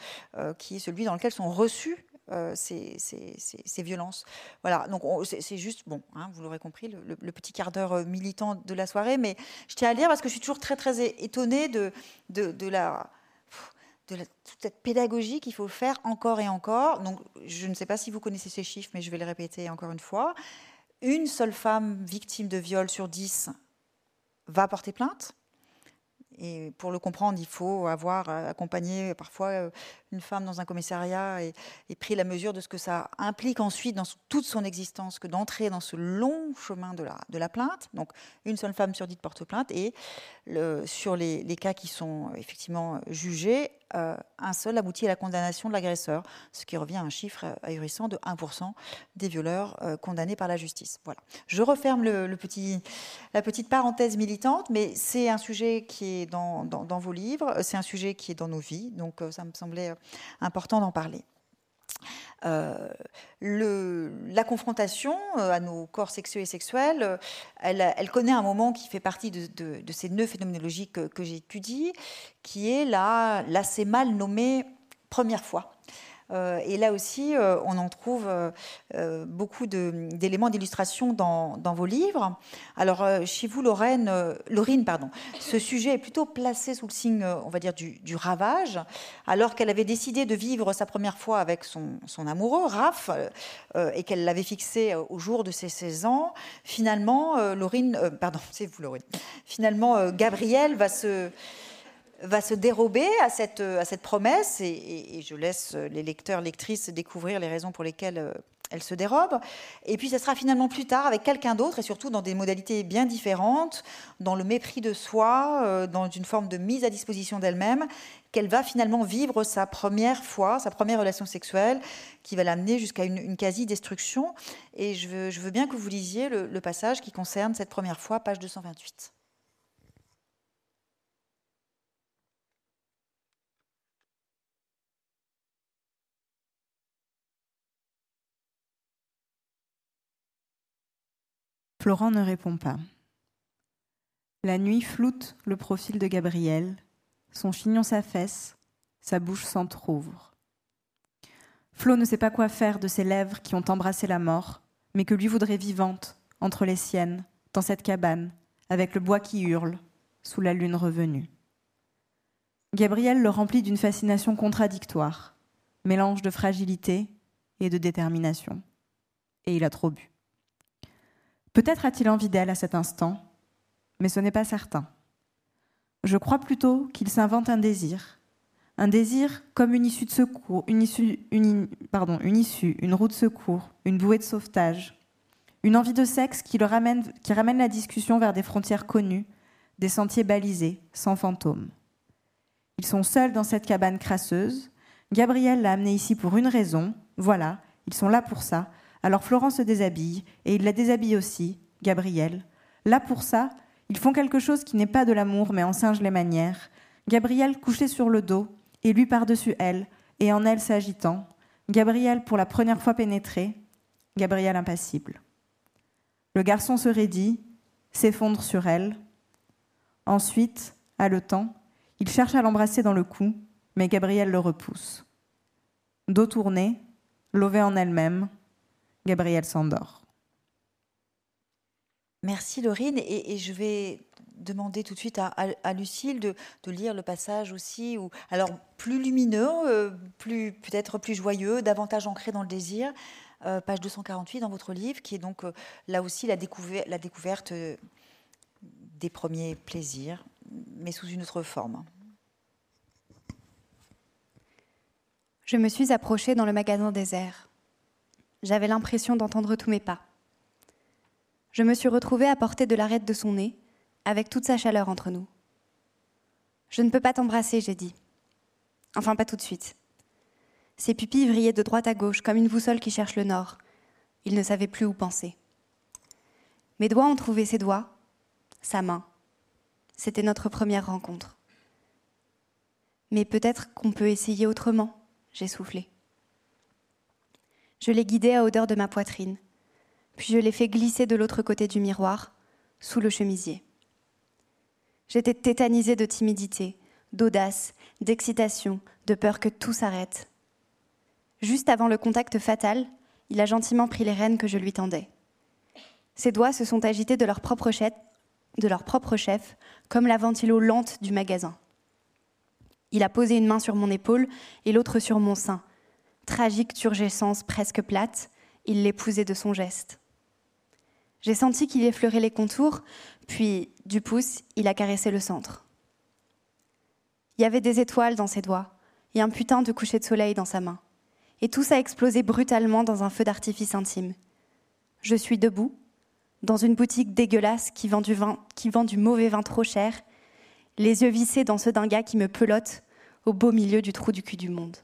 qui est celui dans lequel sont reçus euh, ces, violences. Voilà, donc c'est juste, bon, hein, vous l'aurez compris, le, petit quart d'heure euh, militant de la soirée, mais je tiens à lire parce que je suis toujours très, très étonnée de, de, la de toute cette pédagogie qu'il faut faire encore et encore. Donc, je ne sais pas si vous connaissez ces chiffres, mais je vais les répéter encore une fois. Une seule femme victime de viol sur dix va porter plainte. Et pour le comprendre, il faut avoir euh, accompagné parfois euh, une femme dans un commissariat et, pris la mesure de ce que ça implique ensuite dans toute son existence que d'entrer dans ce long chemin de la, plainte. Donc une seule femme sur dix porte plainte et sur les, cas qui sont effectivement jugés, euh, un seul aboutit à la condamnation de l'agresseur, ce qui revient à un chiffre ahurissant de 1% des violeurs euh, condamnés par la justice. Voilà. Je referme la petite parenthèse militante, mais c'est un sujet qui est dans, dans vos livres, c'est un sujet qui est dans nos vies, donc ça me semblait important d'en parler. Euh, la confrontation euh, à nos corps sexuels et sexuels, euh, elle, connaît un moment qui fait partie de, ces nœuds phénoménologiques que, j'étudie, qui est la, l'assez mal nommée première fois. Euh, et là aussi, euh, on en trouve euh, beaucoup d'éléments d'illustration dans, vos livres. Alors, chez vous, Lorraine, Laurine, pardon, ce sujet est plutôt placé sous le signe, on va dire, du, ravage, alors qu'elle avait décidé de vivre sa première fois avec son, amoureux, Raph, et qu'elle l'avait fixé au jour de ses 16 ans. Finalement, Laurine, pardon, c'est vous, Laurine. Finalement, Gabrielle va se va se dérober à cette, à cette promesse, et, je laisse les lecteurs, lectrices découvrir les raisons pour lesquelles euh, elle se dérobe. Et puis, ce sera finalement plus tard avec quelqu'un d'autre, et surtout dans des modalités bien différentes, dans le mépris de soi, euh, dans une forme de mise à disposition d'elle-même, qu'elle va finalement vivre sa première fois, sa première relation sexuelle, qui va l'amener jusqu'à une, quasi-destruction. Et je veux, bien que vous lisiez le passage qui concerne cette première fois, page 228. Florent ne répond pas. La nuit floute le profil de Gabriel, son chignon s'affaisse, sa bouche s'entr'ouvre. Flo ne sait pas quoi faire de ses lèvres qui ont embrassé la mort, mais que lui voudrait vivante, entre les siennes, dans cette cabane, avec le bois qui hurle, sous la lune revenue. Gabriel le remplit d'une fascination contradictoire, mélange de fragilité et de détermination. Et il a trop bu. Peut-être a-t-il envie d'elle à cet instant, mais ce n'est pas certain. Je crois plutôt qu'il s'invente un désir, un désir comme une issue de secours, une issue, une, pardon, une issue, une roue de secours, une bouée de sauvetage, une envie de sexe qui, ramène, qui ramène la discussion vers des frontières connues, des sentiers balisés, sans fantômes. Ils sont seuls dans cette cabane crasseuse. Gabriel l'a amené ici pour une raison. Voilà, ils sont là pour ça. Alors Florence se déshabille, et il la déshabille aussi, Gabriel. Là pour ça, ils font quelque chose qui n'est pas de l'amour, mais en singe les manières. Gabriel couché sur le dos, et lui par-dessus elle, et en elle s'agitant. Gabriel pour la première fois pénétré, Gabriel impassible. Le garçon se raidit, s'effondre sur elle. Ensuite, haletant, il cherche à l'embrasser dans le cou, mais Gabriel le repousse. Dos tourné, lové en elle-même, Gabriel s'endort. Merci Laurine, et, je vais demander tout de suite à, Lucille de, lire le passage aussi, ou alors plus lumineux, euh, plus peut-être plus joyeux, davantage ancré dans le désir, euh, page 248 dans votre livre, qui est donc euh, là aussi la, la découverte des premiers plaisirs, mais sous une autre forme. Je me suis approchée dans le magasin désert. J'avais l'impression d'entendre tous mes pas. Je me suis retrouvée à portée de l'arête de son nez, avec toute sa chaleur entre nous. Je ne peux pas t'embrasser, j'ai dit. Enfin, pas tout de suite. Ses pupilles brillaient de droite à gauche, comme une boussole qui cherche le nord. Il ne savait plus où penser. Mes doigts ont trouvé ses doigts, sa main. C'était notre première rencontre. Mais peut-être qu'on peut essayer autrement, j'ai soufflé. Je l'ai guidé à odeur de ma poitrine, puis je l'ai fait glisser de l'autre côté du miroir, sous le chemisier. J'étais tétanisée de timidité, d'audace, d'excitation, de peur que tout s'arrête. Juste avant le contact fatal, il a gentiment pris les rênes que je lui tendais. Ses doigts se sont agités de leur propre chef, de leur propre chef comme la ventilo lente du magasin. Il a posé une main sur mon épaule et l'autre sur mon sein. Tragique turgescence presque plate, il l'épousait de son geste. J'ai senti qu'il effleurait les contours, puis, du pouce, il a caressé le centre. Il y avait des étoiles dans ses doigts et un putain de coucher de soleil dans sa main. Et tout ça explosé brutalement dans un feu d'artifice intime. Je suis debout, dans une boutique dégueulasse qui vend du, vin, qui vend du mauvais vin trop cher, les yeux vissés dans ceux d'un gars qui me pelote au beau milieu du trou du cul du monde.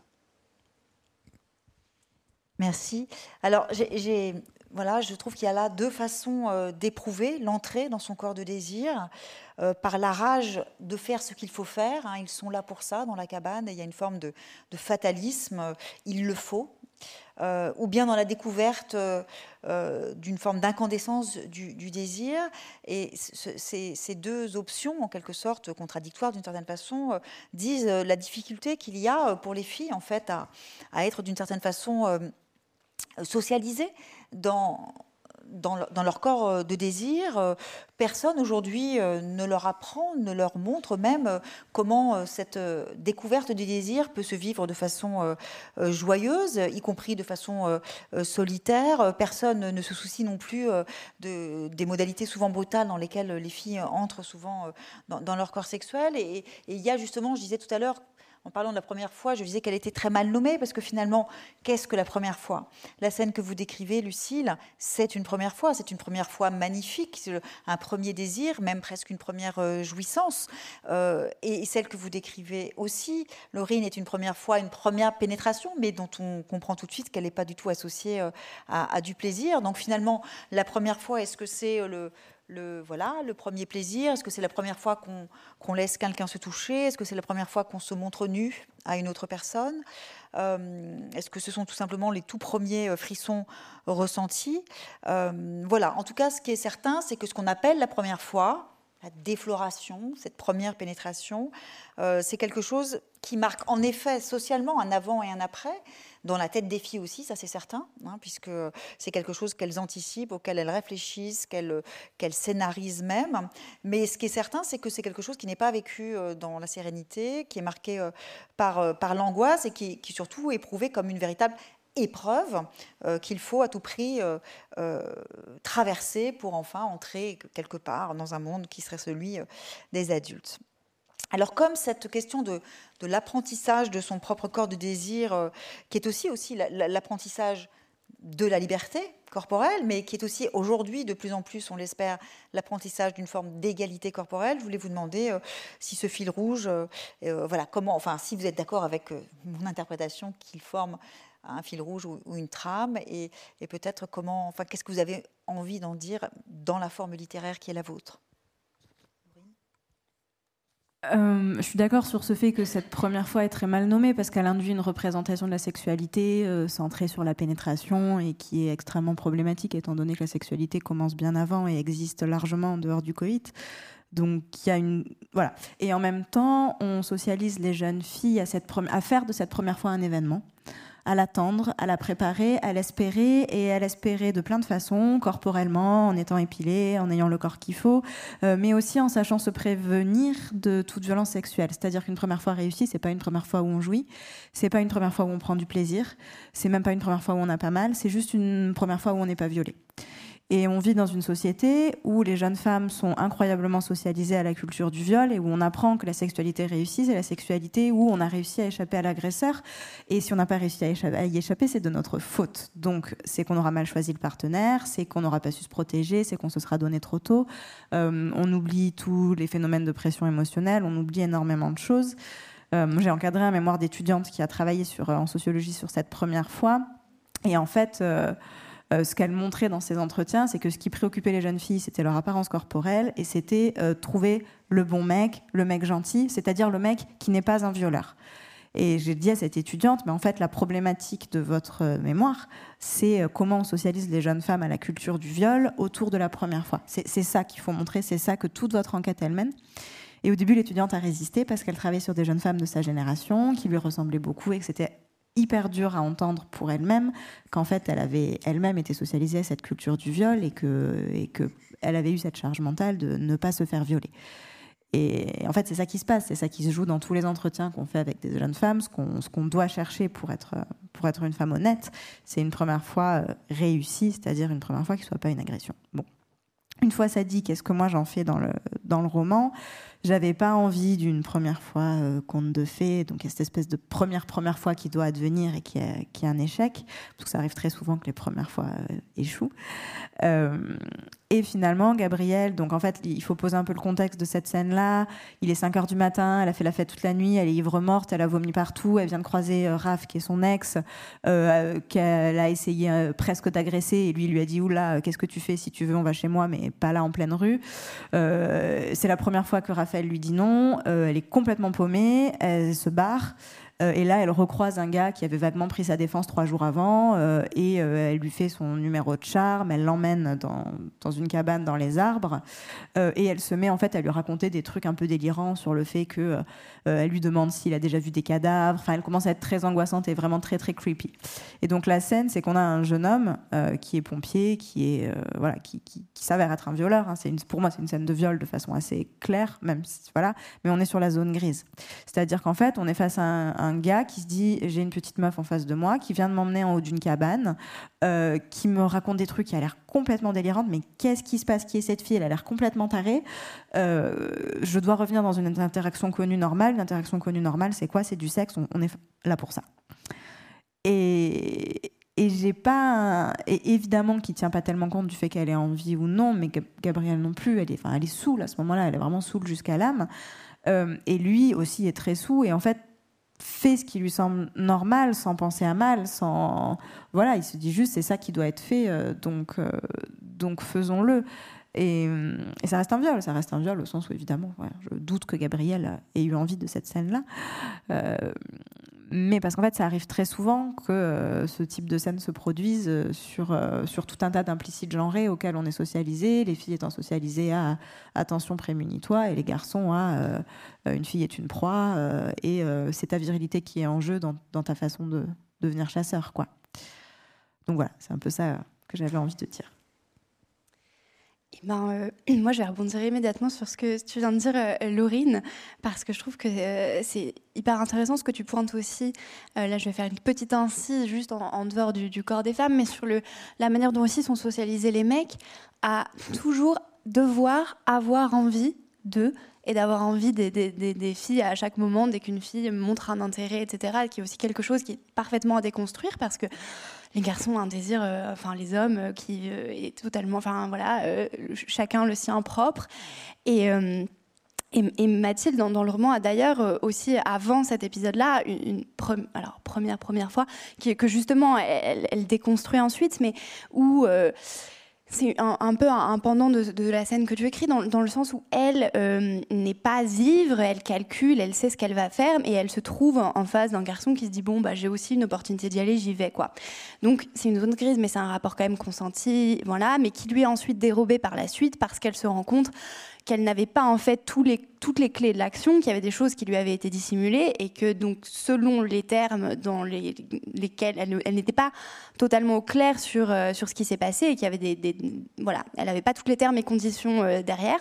Merci. Alors, voilà, je trouve qu'il y a là deux façons euh, d'éprouver l'entrée dans son corps de désir, euh, par la rage de faire ce qu'il faut faire. Hein. ils sont là pour ça dans la cabane, il y a une forme de, fatalisme, il le faut. Euh, ou bien dans la découverte euh, euh, d'une forme d'incandescence du, désir. Et ces deux options, en quelque sorte contradictoires d'une certaine façon, disent la difficulté qu'il y a pour les filles, en fait, à être d'une certaine façon socialisées dans dans, leur corps euh, de désir. Euh, personne aujourd'hui euh, ne leur apprend, ne leur montre même comment cette découverte du désir peut se vivre de façon joyeuse, y compris de façon solitaire. Personne ne se soucie non plus de, des modalités souvent brutales dans lesquelles les filles entrent souvent dans, leur corps sexuel. et il y a justement, je disais tout à l'heure, en parlant de la première fois, je disais qu'elle était très mal nommée parce que finalement, qu'est-ce que la première fois? La scène que vous décrivez, Lucille, c'est une première fois, c'est une première fois magnifique, un premier désir, même presque une première euh, jouissance. Euh, et celle que vous décrivez aussi, Laurine, est une première fois, une première pénétration, mais dont on comprend tout de suite qu'elle n'est pas du tout associée euh, à, à, du plaisir. Donc finalement, la première fois, est-ce que c'est le le, voilà, le premier plaisir? Est-ce que c'est la première fois qu'on laisse quelqu'un se toucher? Est-ce que c'est la première fois qu'on se montre nu à une autre personne? Euh, Est-ce que ce sont tout simplement les tout premiers euh, frissons ressentis? Euh, Voilà, en tout cas, ce qui est certain, c'est que ce qu'on appelle la première fois, la défloration, cette première pénétration, c'est quelque chose qui marque en effet socialement un avant et un après, dans la tête des filles aussi, ça c'est certain, hein, puisque c'est quelque chose qu'elles anticipent, auquel elles réfléchissent, qu'elles scénarisent même. Mais ce qui est certain, c'est que c'est quelque chose qui n'est pas vécu euh, dans la sérénité, qui est marqué euh, par, euh, par l'angoisse et qui, qui surtout est éprouvé comme une véritable épreuve qu'il faut à tout prix traverser pour enfin entrer quelque part dans un monde qui serait celui des adultes. Alors comme cette question de, l'apprentissage de son propre corps de désir, euh, qui est aussi, l'apprentissage de la liberté, corporelle, mais qui est aussi aujourd'hui de plus en plus, on l'espère, l'apprentissage d'une forme d'égalité corporelle. Je voulais vous demander euh, si ce fil rouge, euh, voilà, comment, enfin, si vous êtes d'accord avec mon interprétation qu'il forme un fil rouge ou, une trame, et, et peut-être comment, enfin, qu'est-ce que vous avez envie d'en dire dans la forme littéraire qui est la vôtre? Euh, je suis d'accord sur ce fait que cette première fois est très mal nommée parce qu'elle induit une représentation de la sexualité euh, centrée sur la pénétration et qui est extrêmement problématique étant donné que la sexualité commence bien avant et existe largement en dehors du coït. Donc il y a une voilà et en même temps on socialise les jeunes filles à faire de cette première fois un événement à l'attendre, à la préparer, à l'espérer et à l'espérer de plein de façons, corporellement, en étant épilée, en ayant le corps qu'il faut, euh, mais aussi en sachant se prévenir de toute violence sexuelle. C'est-à-dire qu'une première fois réussie, c'est pas une première fois où on jouit, c'est pas une première fois où on prend du plaisir, c'est même pas une première fois où on a pas mal, c'est juste une première fois où on n'est pas violé. Et on vit dans une société où les jeunes femmes sont incroyablement socialisées à la culture du viol et où on apprend que la sexualité réussie, c'est la sexualité où on a réussi à échapper à l'agresseur. Et si on n'a pas réussi à, y échapper, c'est de notre faute. Donc, c'est qu'on aura mal choisi le partenaire, c'est qu'on n'aura pas su se protéger, c'est qu'on se sera donné trop tôt. Euh, on oublie tous les phénomènes de pression émotionnelle, on oublie énormément de choses. Euh, J'ai encadré un mémoire d'étudiante qui a travaillé en sociologie sur cette première fois. Et en fait, euh, euh, ce qu'elle montrait dans ses entretiens, c'est que ce qui préoccupait les jeunes filles, c'était leur apparence corporelle et c'était euh, trouver le bon mec, le mec gentil, c'est-à-dire le mec qui n'est pas un violeur. Et j'ai dit à cette étudiante, mais en fait, la problématique de votre euh, mémoire, c'est comment on socialise les jeunes femmes à la culture du viol autour de la première fois. C'est ça qu'il faut montrer, c'est ça que toute votre enquête elle mène. Et au début, l'étudiante a résisté parce qu'elle travaillait sur des jeunes femmes de sa génération qui lui ressemblaient beaucoup et que c'était hyper dur à entendre pour elle-même qu'en fait elle avait elle-même été socialisée à cette culture du viol et que et que elle avait eu cette charge mentale de ne pas se faire violer. Et en fait, c'est ça qui se passe, c'est ça qui se joue dans tous les entretiens qu'on fait avec des jeunes femmes, ce qu'on qu'on doit chercher pour être pour être une femme honnête, c'est une première fois euh, réussie, c'est-à-dire une première fois qui soit pas une agression. Bon. Une fois ça dit, qu'est-ce que moi j'en fais dans le dans le roman j'avais pas envie d'une première fois euh, conte de fées, donc cette espèce de première première fois qui doit advenir et qui est, qui est un échec, parce que ça arrive très souvent que les premières fois euh, échouent. Euh, et finalement, Gabrielle, donc en fait, il faut poser un peu le contexte de cette scène-là. Il est 5 heures du matin, elle a fait la fête toute la nuit, elle est ivre morte, elle a vomi partout, elle vient de croiser Raph, qui est son ex, qu'elle a essayé presque d'agresser, et lui, lui a dit Oula, qu'est-ce que tu fais? Si tu veux, on va chez moi, mais pas là en pleine rue. c'est la première fois que Raph elle lui dit non, euh, elle est complètement paumée, elle se barre. Euh, et là, elle recroise un gars qui avait vaguement pris sa défense trois jours avant euh, et elle lui fait son numéro de charme. Elle l'emmène dans, dans, une cabane dans les arbres et elle se met en fait à lui raconter des trucs un peu délirants sur le fait que euh, elle lui demande s'il a déjà vu des cadavres. Enfin, elle commence à être très angoissante et vraiment très très creepy. Et donc la scène, c'est qu'on a un jeune homme euh, qui est pompier, qui est euh, voilà, qui, qui, s'avère être un violeur. Hein. Pour moi, c'est une scène de viol de façon assez claire, même voilà. Mais on est sur la zone grise. C'est-à-dire qu'en fait, on est face à un, gars qui se dit j'ai une petite meuf en face de moi qui vient de m'emmener en haut d'une cabane, qui me raconte des trucs qui a l'air complètement délirante. Mais qu'est-ce qui se passe? Qui est cette fille? Elle a l'air complètement tarée. je dois revenir dans une interaction connue normale l'interaction connue normale, c'est quoi? C'est du sexe, on, est là pour ça. Et, et j'ai pas. Et évidemment qu'il tient pas tellement compte du fait qu'elle est en vie ou non, mais Gabrielle non plus, elle est, enfin, elle est saoule à ce moment-là, elle est vraiment saoule jusqu'à l'âme. Euh, et lui aussi est très saoul, et en fait, fait ce qui lui semble normal sans penser à mal sans voilà il se dit juste c'est ça qui doit être fait euh, donc euh, donc faisons-le et, ça reste un viol, ça reste un viol au sens où évidemment, je doute que Gabriel ait eu envie de cette scène-là. Euh, mais parce qu'en fait, ça arrive très souvent que euh, ce type de scène se produise euh, sur, sur tout un tas d'implicites genrés auxquels on est socialisé, les filles étant socialisées à attention prémunit-toi et les garçons à une fille est une proie et c'est ta virilité qui est en jeu dans, dans ta façon de devenir chasseur. Quoi. Donc voilà, c'est un peu ça que j'avais envie de dire. Eh ben, euh, moi, je vais rebondir immédiatement sur ce que tu viens de dire, euh, Laurine, parce que je trouve que euh, c'est hyper intéressant ce que tu pointes aussi. là, je vais faire une petite incise juste en, dehors du, corps des femmes, mais sur la manière dont aussi sont socialisés les mecs à toujours devoir avoir envie de et d'avoir envie des, des, filles à chaque moment, dès qu'une fille montre un intérêt, etc., qui est aussi quelque chose qui est parfaitement à déconstruire parce que les garçons ont un désir, euh, enfin les hommes, euh, qui euh, est totalement, enfin voilà, chacun le sien propre. Et, et, Mathilde, dans, le roman, a d'ailleurs aussi, avant cet épisode-là, une, alors, première, première fois, que justement, elle, déconstruit ensuite, mais où c'est un, peu un, pendant de, la scène que tu écris, dans, le sens où elle euh, n'est pas ivre, elle calcule, elle sait ce qu'elle va faire, et elle se trouve en, face d'un garçon qui se dit bon bah j'ai aussi une opportunité d'y aller, j'y vais quoi. Donc c'est une zone grise, mais c'est un rapport quand même consenti, voilà, mais qui lui est ensuite dérobé par la suite parce qu'elle se rend compte qu'elle n'avait pas en fait toutes les clés de l'action, qu'il y avait des choses qui lui avaient été dissimulées et que donc selon les termes dans les, lesquels elle, elle n'était pas totalement au clair sur, euh, sur ce qui s'est passé et qu'il y avait des, voilà, elle n'avait pas toutes les termes et conditions euh, derrière.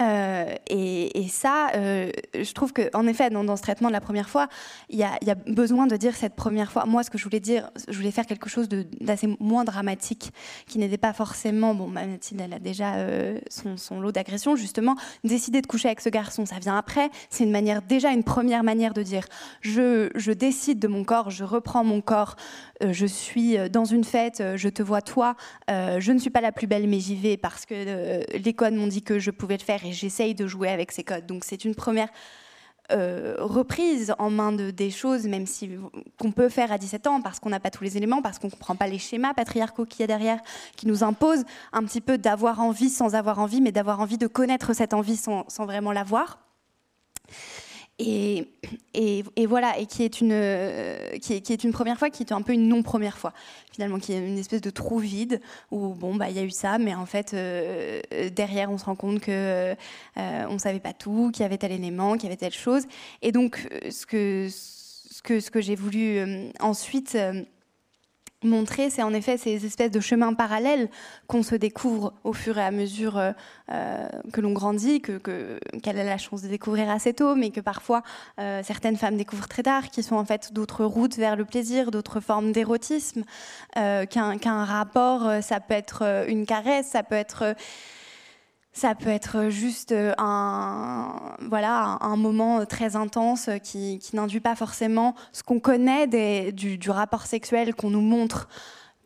Euh, et, ça, euh, je trouve qu'en effet, dans, ce traitement de la première fois, il y, a, besoin de dire cette première fois. Moi, ce que je voulais dire, je voulais faire quelque chose d'assez moins dramatique, qui n'était pas forcément. Bon, Mathilde, elle a déjà euh, son, lot d'agressions, justement. Décider de coucher avec ce garçon, ça vient après. C'est une manière, déjà une première manière de dire je décide de mon corps, je reprends mon corps, je suis dans une fête, je te vois toi, je ne suis pas la plus belle, mais j'y vais parce que les codes m'ont dit que je pouvais le faire et j'essaye de jouer avec ces codes. Donc c'est une première euh, reprise en main de, des choses, même si qu'on peut faire à 17 ans, parce qu'on n'a pas tous les éléments, parce qu'on ne comprend pas les schémas patriarcaux qu'il y a derrière, qui nous imposent un petit peu d'avoir envie sans avoir envie, mais d'avoir envie de connaître cette envie sans vraiment l'avoir. Et, voilà, et qui est, une, est, qui est une première fois, qui est un peu une non-première fois, finalement, qui est une espèce de trou vide où, bon, bah, il y a eu ça, mais en fait, euh, derrière, on se rend compte que euh, on savait pas tout, qu'il y avait tel élément, qu'il y avait telle chose. Et donc, ce que, ce que, ce que j'ai voulu euh, ensuite montrer, c'est en effet ces espèces de chemins parallèles qu'on se découvre au fur et à mesure euh, euh, que l'on grandit, que, qu'elle a la chance de découvrir assez tôt, mais que parfois euh, certaines femmes découvrent très tard, qui sont en fait d'autres routes vers le plaisir, d'autres formes d'érotisme, qu'un, qu'un rapport, ça peut être une caresse, ça peut être ça peut être juste euh, un, voilà, un moment très intense qui, n'induit pas forcément ce qu'on connaît du, rapport sexuel qu'on nous montre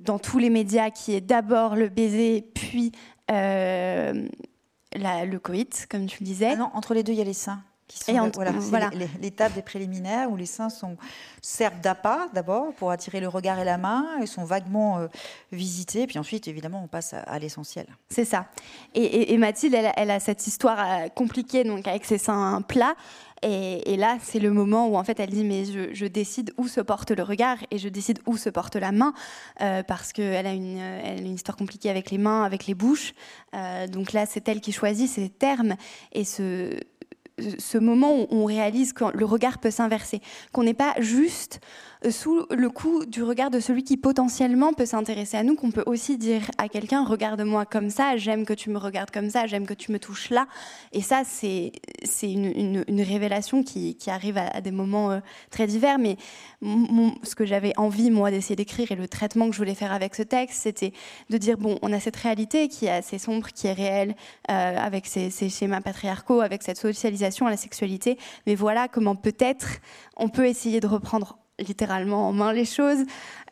dans tous les médias, qui est d'abord le baiser, puis euh, le coït, comme tu le disais. Ah non, entre les deux, il y a les seins et voilà, l'étape des préliminaires où les seins sont, servent d'appât d'abord pour attirer le regard et la main, ils sont vaguement euh, visités, puis ensuite évidemment on passe à, l'essentiel. C'est ça. Et, Mathilde, elle, a cette histoire euh, compliquée donc avec ses seins plats. Et, là, c'est le moment où en fait elle dit mais je, décide où se porte le regard et je décide où se porte la main euh, parce qu'elle a, une, elle a une histoire compliquée avec les mains, avec les bouches. donc là, c'est elle qui choisit ses termes et ce, ce moment où on réalise que le regard peut s'inverser, qu'on n'est pas juste sous le coup du regard de celui qui potentiellement peut s'intéresser à nous, qu'on peut aussi dire à quelqu'un regarde-moi comme ça, j'aime que tu me regardes comme ça, j'aime que tu me touches là. Et ça, c'est une, révélation qui, qui arrive à, des moments euh, très divers. Mais ce que j'avais envie, moi, d'essayer d'écrire et le traitement que je voulais faire avec ce texte, c'était de dire bon, on a cette réalité qui est assez sombre, qui est réelle, euh, avec ces, ces schémas patriarcaux, avec cette socialisation à la sexualité. Mais voilà comment peut-être on peut essayer de reprendre littéralement en main les choses.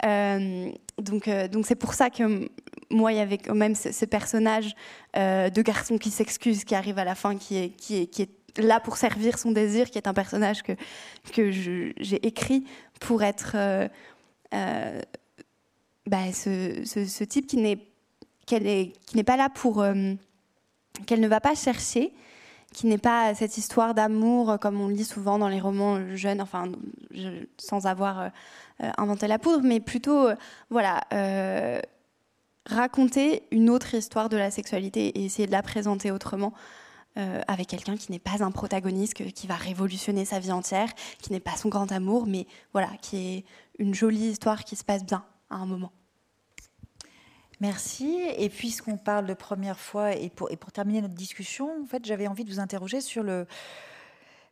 Euh, donc, euh, donc c'est pour ça que moi, il y avait quand même ce, personnage euh, de garçon qui s'excuse, qui arrive à la fin, qui est, qui est, qui est là pour servir son désir, qui est un personnage que, que j'ai écrit pour être bah, ce, ce, type qui n'est n'est pas là pour qu'elle ne va pas chercher, qui n'est pas cette histoire d'amour euh, comme on lit souvent dans les romans jeunes, enfin sans avoir euh, euh, inventé la poudre, mais plutôt voilà raconter une autre histoire de la sexualité et essayer de la présenter autrement. avec quelqu'un qui n'est pas un protagoniste, qui va révolutionner sa vie entière, qui n'est pas son grand amour, mais voilà, qui est une jolie histoire qui se passe bien à un moment. Merci. Et puisqu'on parle de première fois, et pour, et pour terminer notre discussion, en fait, j'avais envie de vous interroger sur le,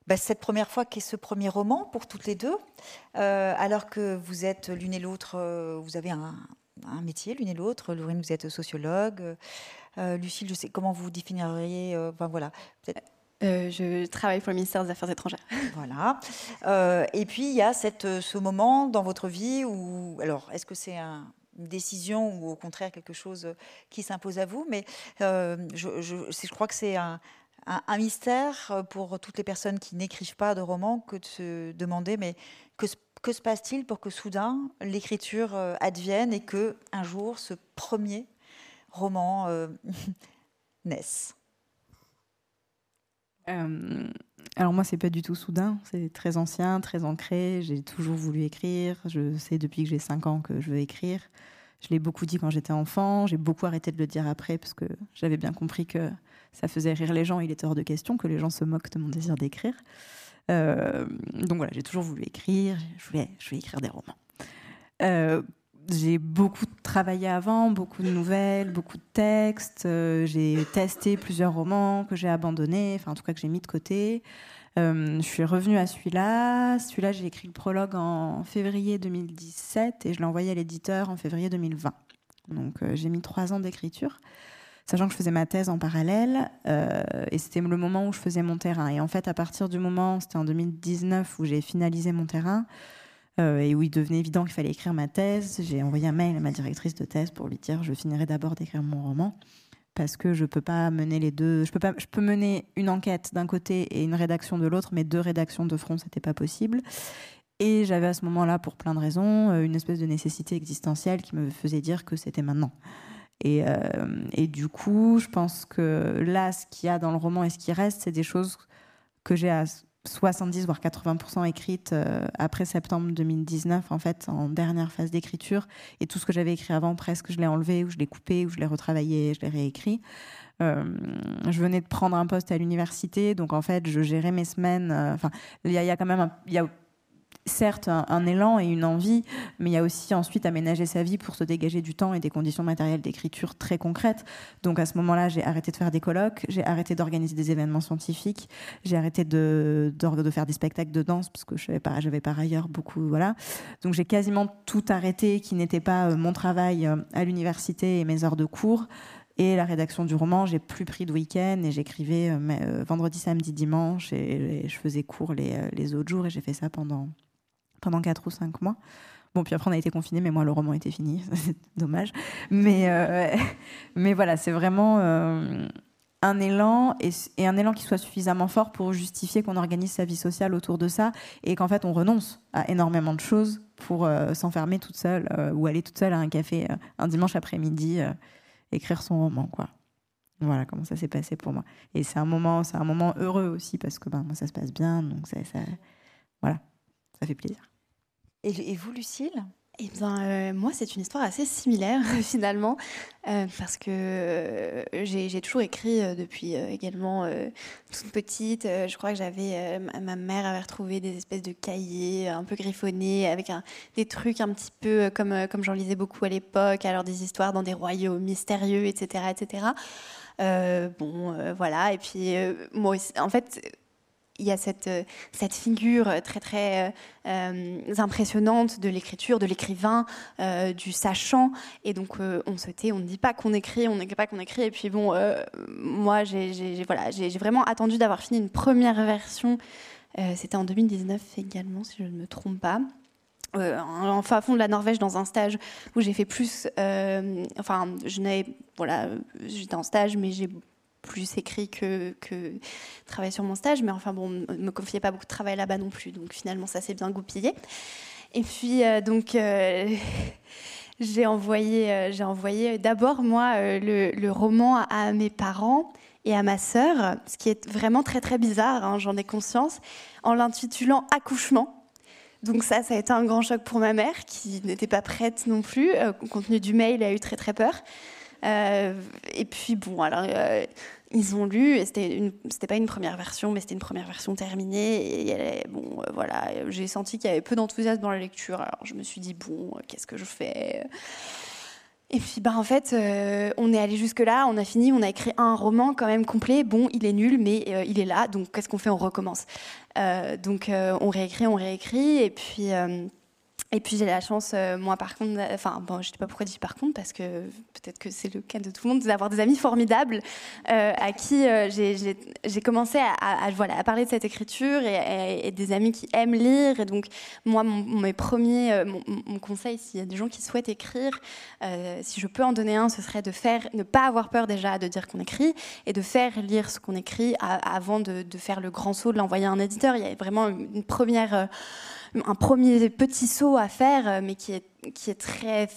bah, cette première fois qui est ce premier roman pour toutes les deux, euh, alors que vous êtes l'une et l'autre, euh, vous avez un, un métier, l'une et l'autre. Laurine, vous êtes sociologue. Lucille, je sais comment vous définiriez. Enfin voilà. je travaille pour le ministère des Affaires étrangères. Voilà. et puis il y a cette, ce moment dans votre vie où, alors, est-ce que c'est un, décision ou au contraire quelque chose qui s'impose à vous. Mais je, je, crois que c'est un, mystère pour toutes les personnes qui n'écrivent pas de romans que de se demander mais que, se passe-t-il pour que soudain l'écriture euh, advienne et que un jour ce premier roman euh, naisse? Euh, alors moi, c'est pas du tout soudain, c'est très ancien, très ancré. J'ai toujours voulu écrire. Je sais depuis que j'ai 5 ans que je veux écrire. Je l'ai beaucoup dit quand j'étais enfant. J'ai beaucoup arrêté de le dire après parce que j'avais bien compris que ça faisait rire les gens. Il était hors de question que les gens se moquent de mon désir d'écrire. Euh, donc voilà, j'ai toujours voulu écrire. Je voulais, je voulais écrire des romans. Euh, j'ai beaucoup travaillé avant, beaucoup de nouvelles, beaucoup de textes. Euh, j'ai testé plusieurs romans que j'ai abandonnés, enfin en tout cas que j'ai mis de côté. je suis revenue à celui-là. Celui-là, j'ai écrit le prologue en février 2017 et je l'ai envoyé à l'éditeur en février 2020. Donc j'ai mis trois ans d'écriture sachant que je faisais ma thèse en parallèle, euh, et c'était le moment où je faisais mon terrain. Et en fait, à partir du moment, c'était en 2019, où j'ai finalisé mon terrain, euh, et où il devenait évident qu'il fallait écrire ma thèse, j'ai envoyé un mail à ma directrice de thèse pour lui dire je finirai d'abord d'écrire mon roman parce que je peux pas mener les deux. Je peux pas. Je peux mener une enquête d'un côté et une rédaction de l'autre, mais deux rédactions de front, c'était pas possible. Et j'avais à ce moment-là, pour plein de raisons, euh, une espèce de nécessité existentielle qui me faisait dire que c'était maintenant. Et, euh, et, du coup, je pense que là, ce qu'il y a dans le roman et ce qui reste, c'est des choses que j'ai à 70 voire 80% écrites euh, après septembre 2019, en fait, en dernière phase d'écriture. Et tout ce que j'avais écrit avant, presque, je l'ai enlevé, ou je l'ai coupé, ou je l'ai retravaillé, je l'ai réécrit. Euh, je venais de prendre un poste à l'université, donc en fait, je gérais mes semaines. Enfin, il y, a quand même, certes un, élan et une envie, mais il y a aussi ensuite aménager sa vie pour se dégager du temps et des conditions matérielles d'écriture très concrètes. Donc à ce moment-là, j'ai arrêté de faire des colloques, j'ai arrêté d'organiser des événements scientifiques, j'ai arrêté de, faire des spectacles de danse parce que j'avais par, par ailleurs beaucoup, voilà. Donc j'ai quasiment tout arrêté qui n'était pas euh, mon travail euh, à l'université et mes heures de cours. Et la rédaction du roman, j'ai plus pris de week-end et j'écrivais euh, vendredi, samedi, dimanche et, je faisais cours les autres jours et j'ai fait ça pendant pendant 4 ou 5 mois. Bon, puis après, on a été confinés, mais moi, le roman était fini. c'est dommage. Mais, euh, mais voilà, c'est vraiment euh, un élan et, un élan qui soit suffisamment fort pour justifier qu'on organise sa vie sociale autour de ça et qu'en fait, on renonce à énormément de choses pour euh, s'enfermer toute seule ou aller toute seule à un café un dimanche après-midi, écrire son roman, quoi. Voilà comment ça s'est passé pour moi. Et c'est un moment, c'est un moment heureux aussi parce que ben, moi, ça se passe bien, donc ça voilà, ça fait plaisir. Et, vous, Lucille? Eh bien, euh, moi, c'est une histoire assez similaire finalement, euh, parce que euh, j'ai toujours écrit depuis également toute petite. je crois que j'avais, ma mère avait retrouvé des espèces de cahiers un peu griffonnés avec des trucs un petit peu comme comme j'en lisais beaucoup à l'époque, alors des histoires dans des royaumes mystérieux, etc., etc. bon, voilà. Et puis moi, en fait il y a cette, euh, cette figure très très euh, impressionnante de l'écriture, de l'écrivain, euh, du sachant. Et donc on se tait, on ne dit pas qu'on écrit, on ne dit pas qu'on écrit. Et puis bon, moi j'ai voilà, vraiment attendu d'avoir fini une première version. C'était en 2019 également, si je ne me trompe pas. en fond de la Norvège dans un stage où j'ai fait plus enfin je n'avais voilà j'étais en stage mais j'ai plus écrit que, que sur mon stage. Mais enfin, bon, ne me confiait pas beaucoup de travail là-bas non plus. Donc finalement, ça s'est bien goupillé. Et puis, euh, donc, euh, j'ai envoyé, euh, j'ai envoyé d'abord, moi, le, le, roman à mes parents et à ma sœur, ce qui est vraiment très, très bizarre, hein, j'en ai conscience, en l'intitulant Accouchement. Donc ça, ça a été un grand choc pour ma mère, qui n'était pas prête non plus. compte tenu du mail, elle a eu très, très peur. Euh, et puis bon, alors euh, ils ont lu, et c'était pas une première version, mais c'était une première version terminée. Et bon, euh, voilà, j'ai senti qu'il y avait peu d'enthousiasme dans la lecture. Alors je me suis dit bon, qu'est-ce que je fais? Et puis, bah, en fait, on est allé jusque-là, on a fini, on a écrit un roman quand même complet. Bon, il est nul, mais il est là, donc qu'est-ce qu'on fait? On recommence. donc, on réécrit, on réécrit, et puis, Et puis j'ai la chance, euh, moi par contre, enfin bon, je ne sais pas pourquoi je dis par contre, parce que peut-être que c'est le cas de tout le monde, d'avoir des amis formidables euh, à qui euh, j'ai commencé à, voilà, à parler de cette écriture et, des amis qui aiment lire. Et donc moi, mon, mes premiers, mon, conseil, s'il y a des gens qui souhaitent écrire, si je peux en donner un, ce serait de ne pas avoir peur déjà de dire qu'on écrit et de faire lire ce qu'on écrit avant de, de, faire le grand saut de l'envoyer à un éditeur. Il y a vraiment une première un premier petit saut à faire, euh, mais qui est, qui est très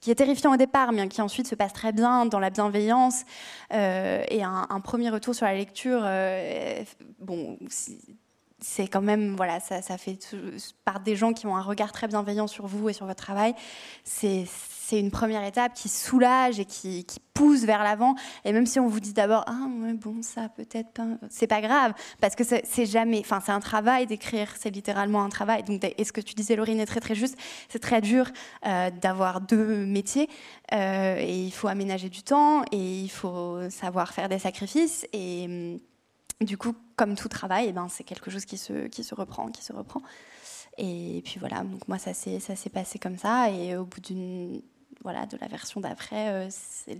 qui est terrifiant au départ, mais qui ensuite se passe très bien dans la bienveillance euh, et un, premier retour sur la lecture. Euh, bon, c'est quand même voilà, ça, ça fait par des gens qui ont un regard très bienveillant sur vous et sur votre travail. C'est c'est une première étape qui soulage et qui, pousse vers l'avant. Et même si on vous dit d'abord, ah ouais, bon, ça peut-être pas, c'est pas grave, parce que c'est jamais, enfin, c'est un travail d'écrire, c'est littéralement un travail. Donc, et ce que tu disais, Laurine, est très très juste. C'est très dur euh, d'avoir deux métiers euh, et il faut aménager du temps et il faut savoir faire des sacrifices et hum, du coup, comme tout travail, eh ben, c'est quelque chose qui se, qui se reprend, qui se reprend. Et puis voilà, donc moi ça s'est passé comme ça. Et au bout d'une voilà, de la version d'après, euh,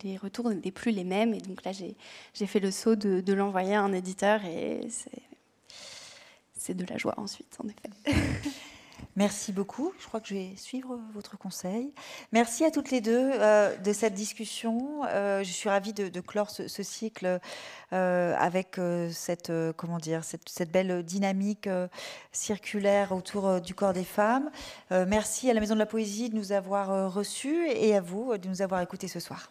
les retours n'étaient plus les mêmes. Et donc là, j'ai fait le saut de, de l'envoyer à un éditeur et c'est de la joie ensuite, en effet. Merci beaucoup. Je crois que je vais suivre votre conseil. Merci à toutes les deux euh, de cette discussion. Euh, je suis ravie de, clore ce, cycle euh, avec cette, comment dire, cette, belle dynamique circulaire autour du corps des femmes. merci à la Maison de la Poésie de nous avoir reçus et à vous de nous avoir écoutés ce soir.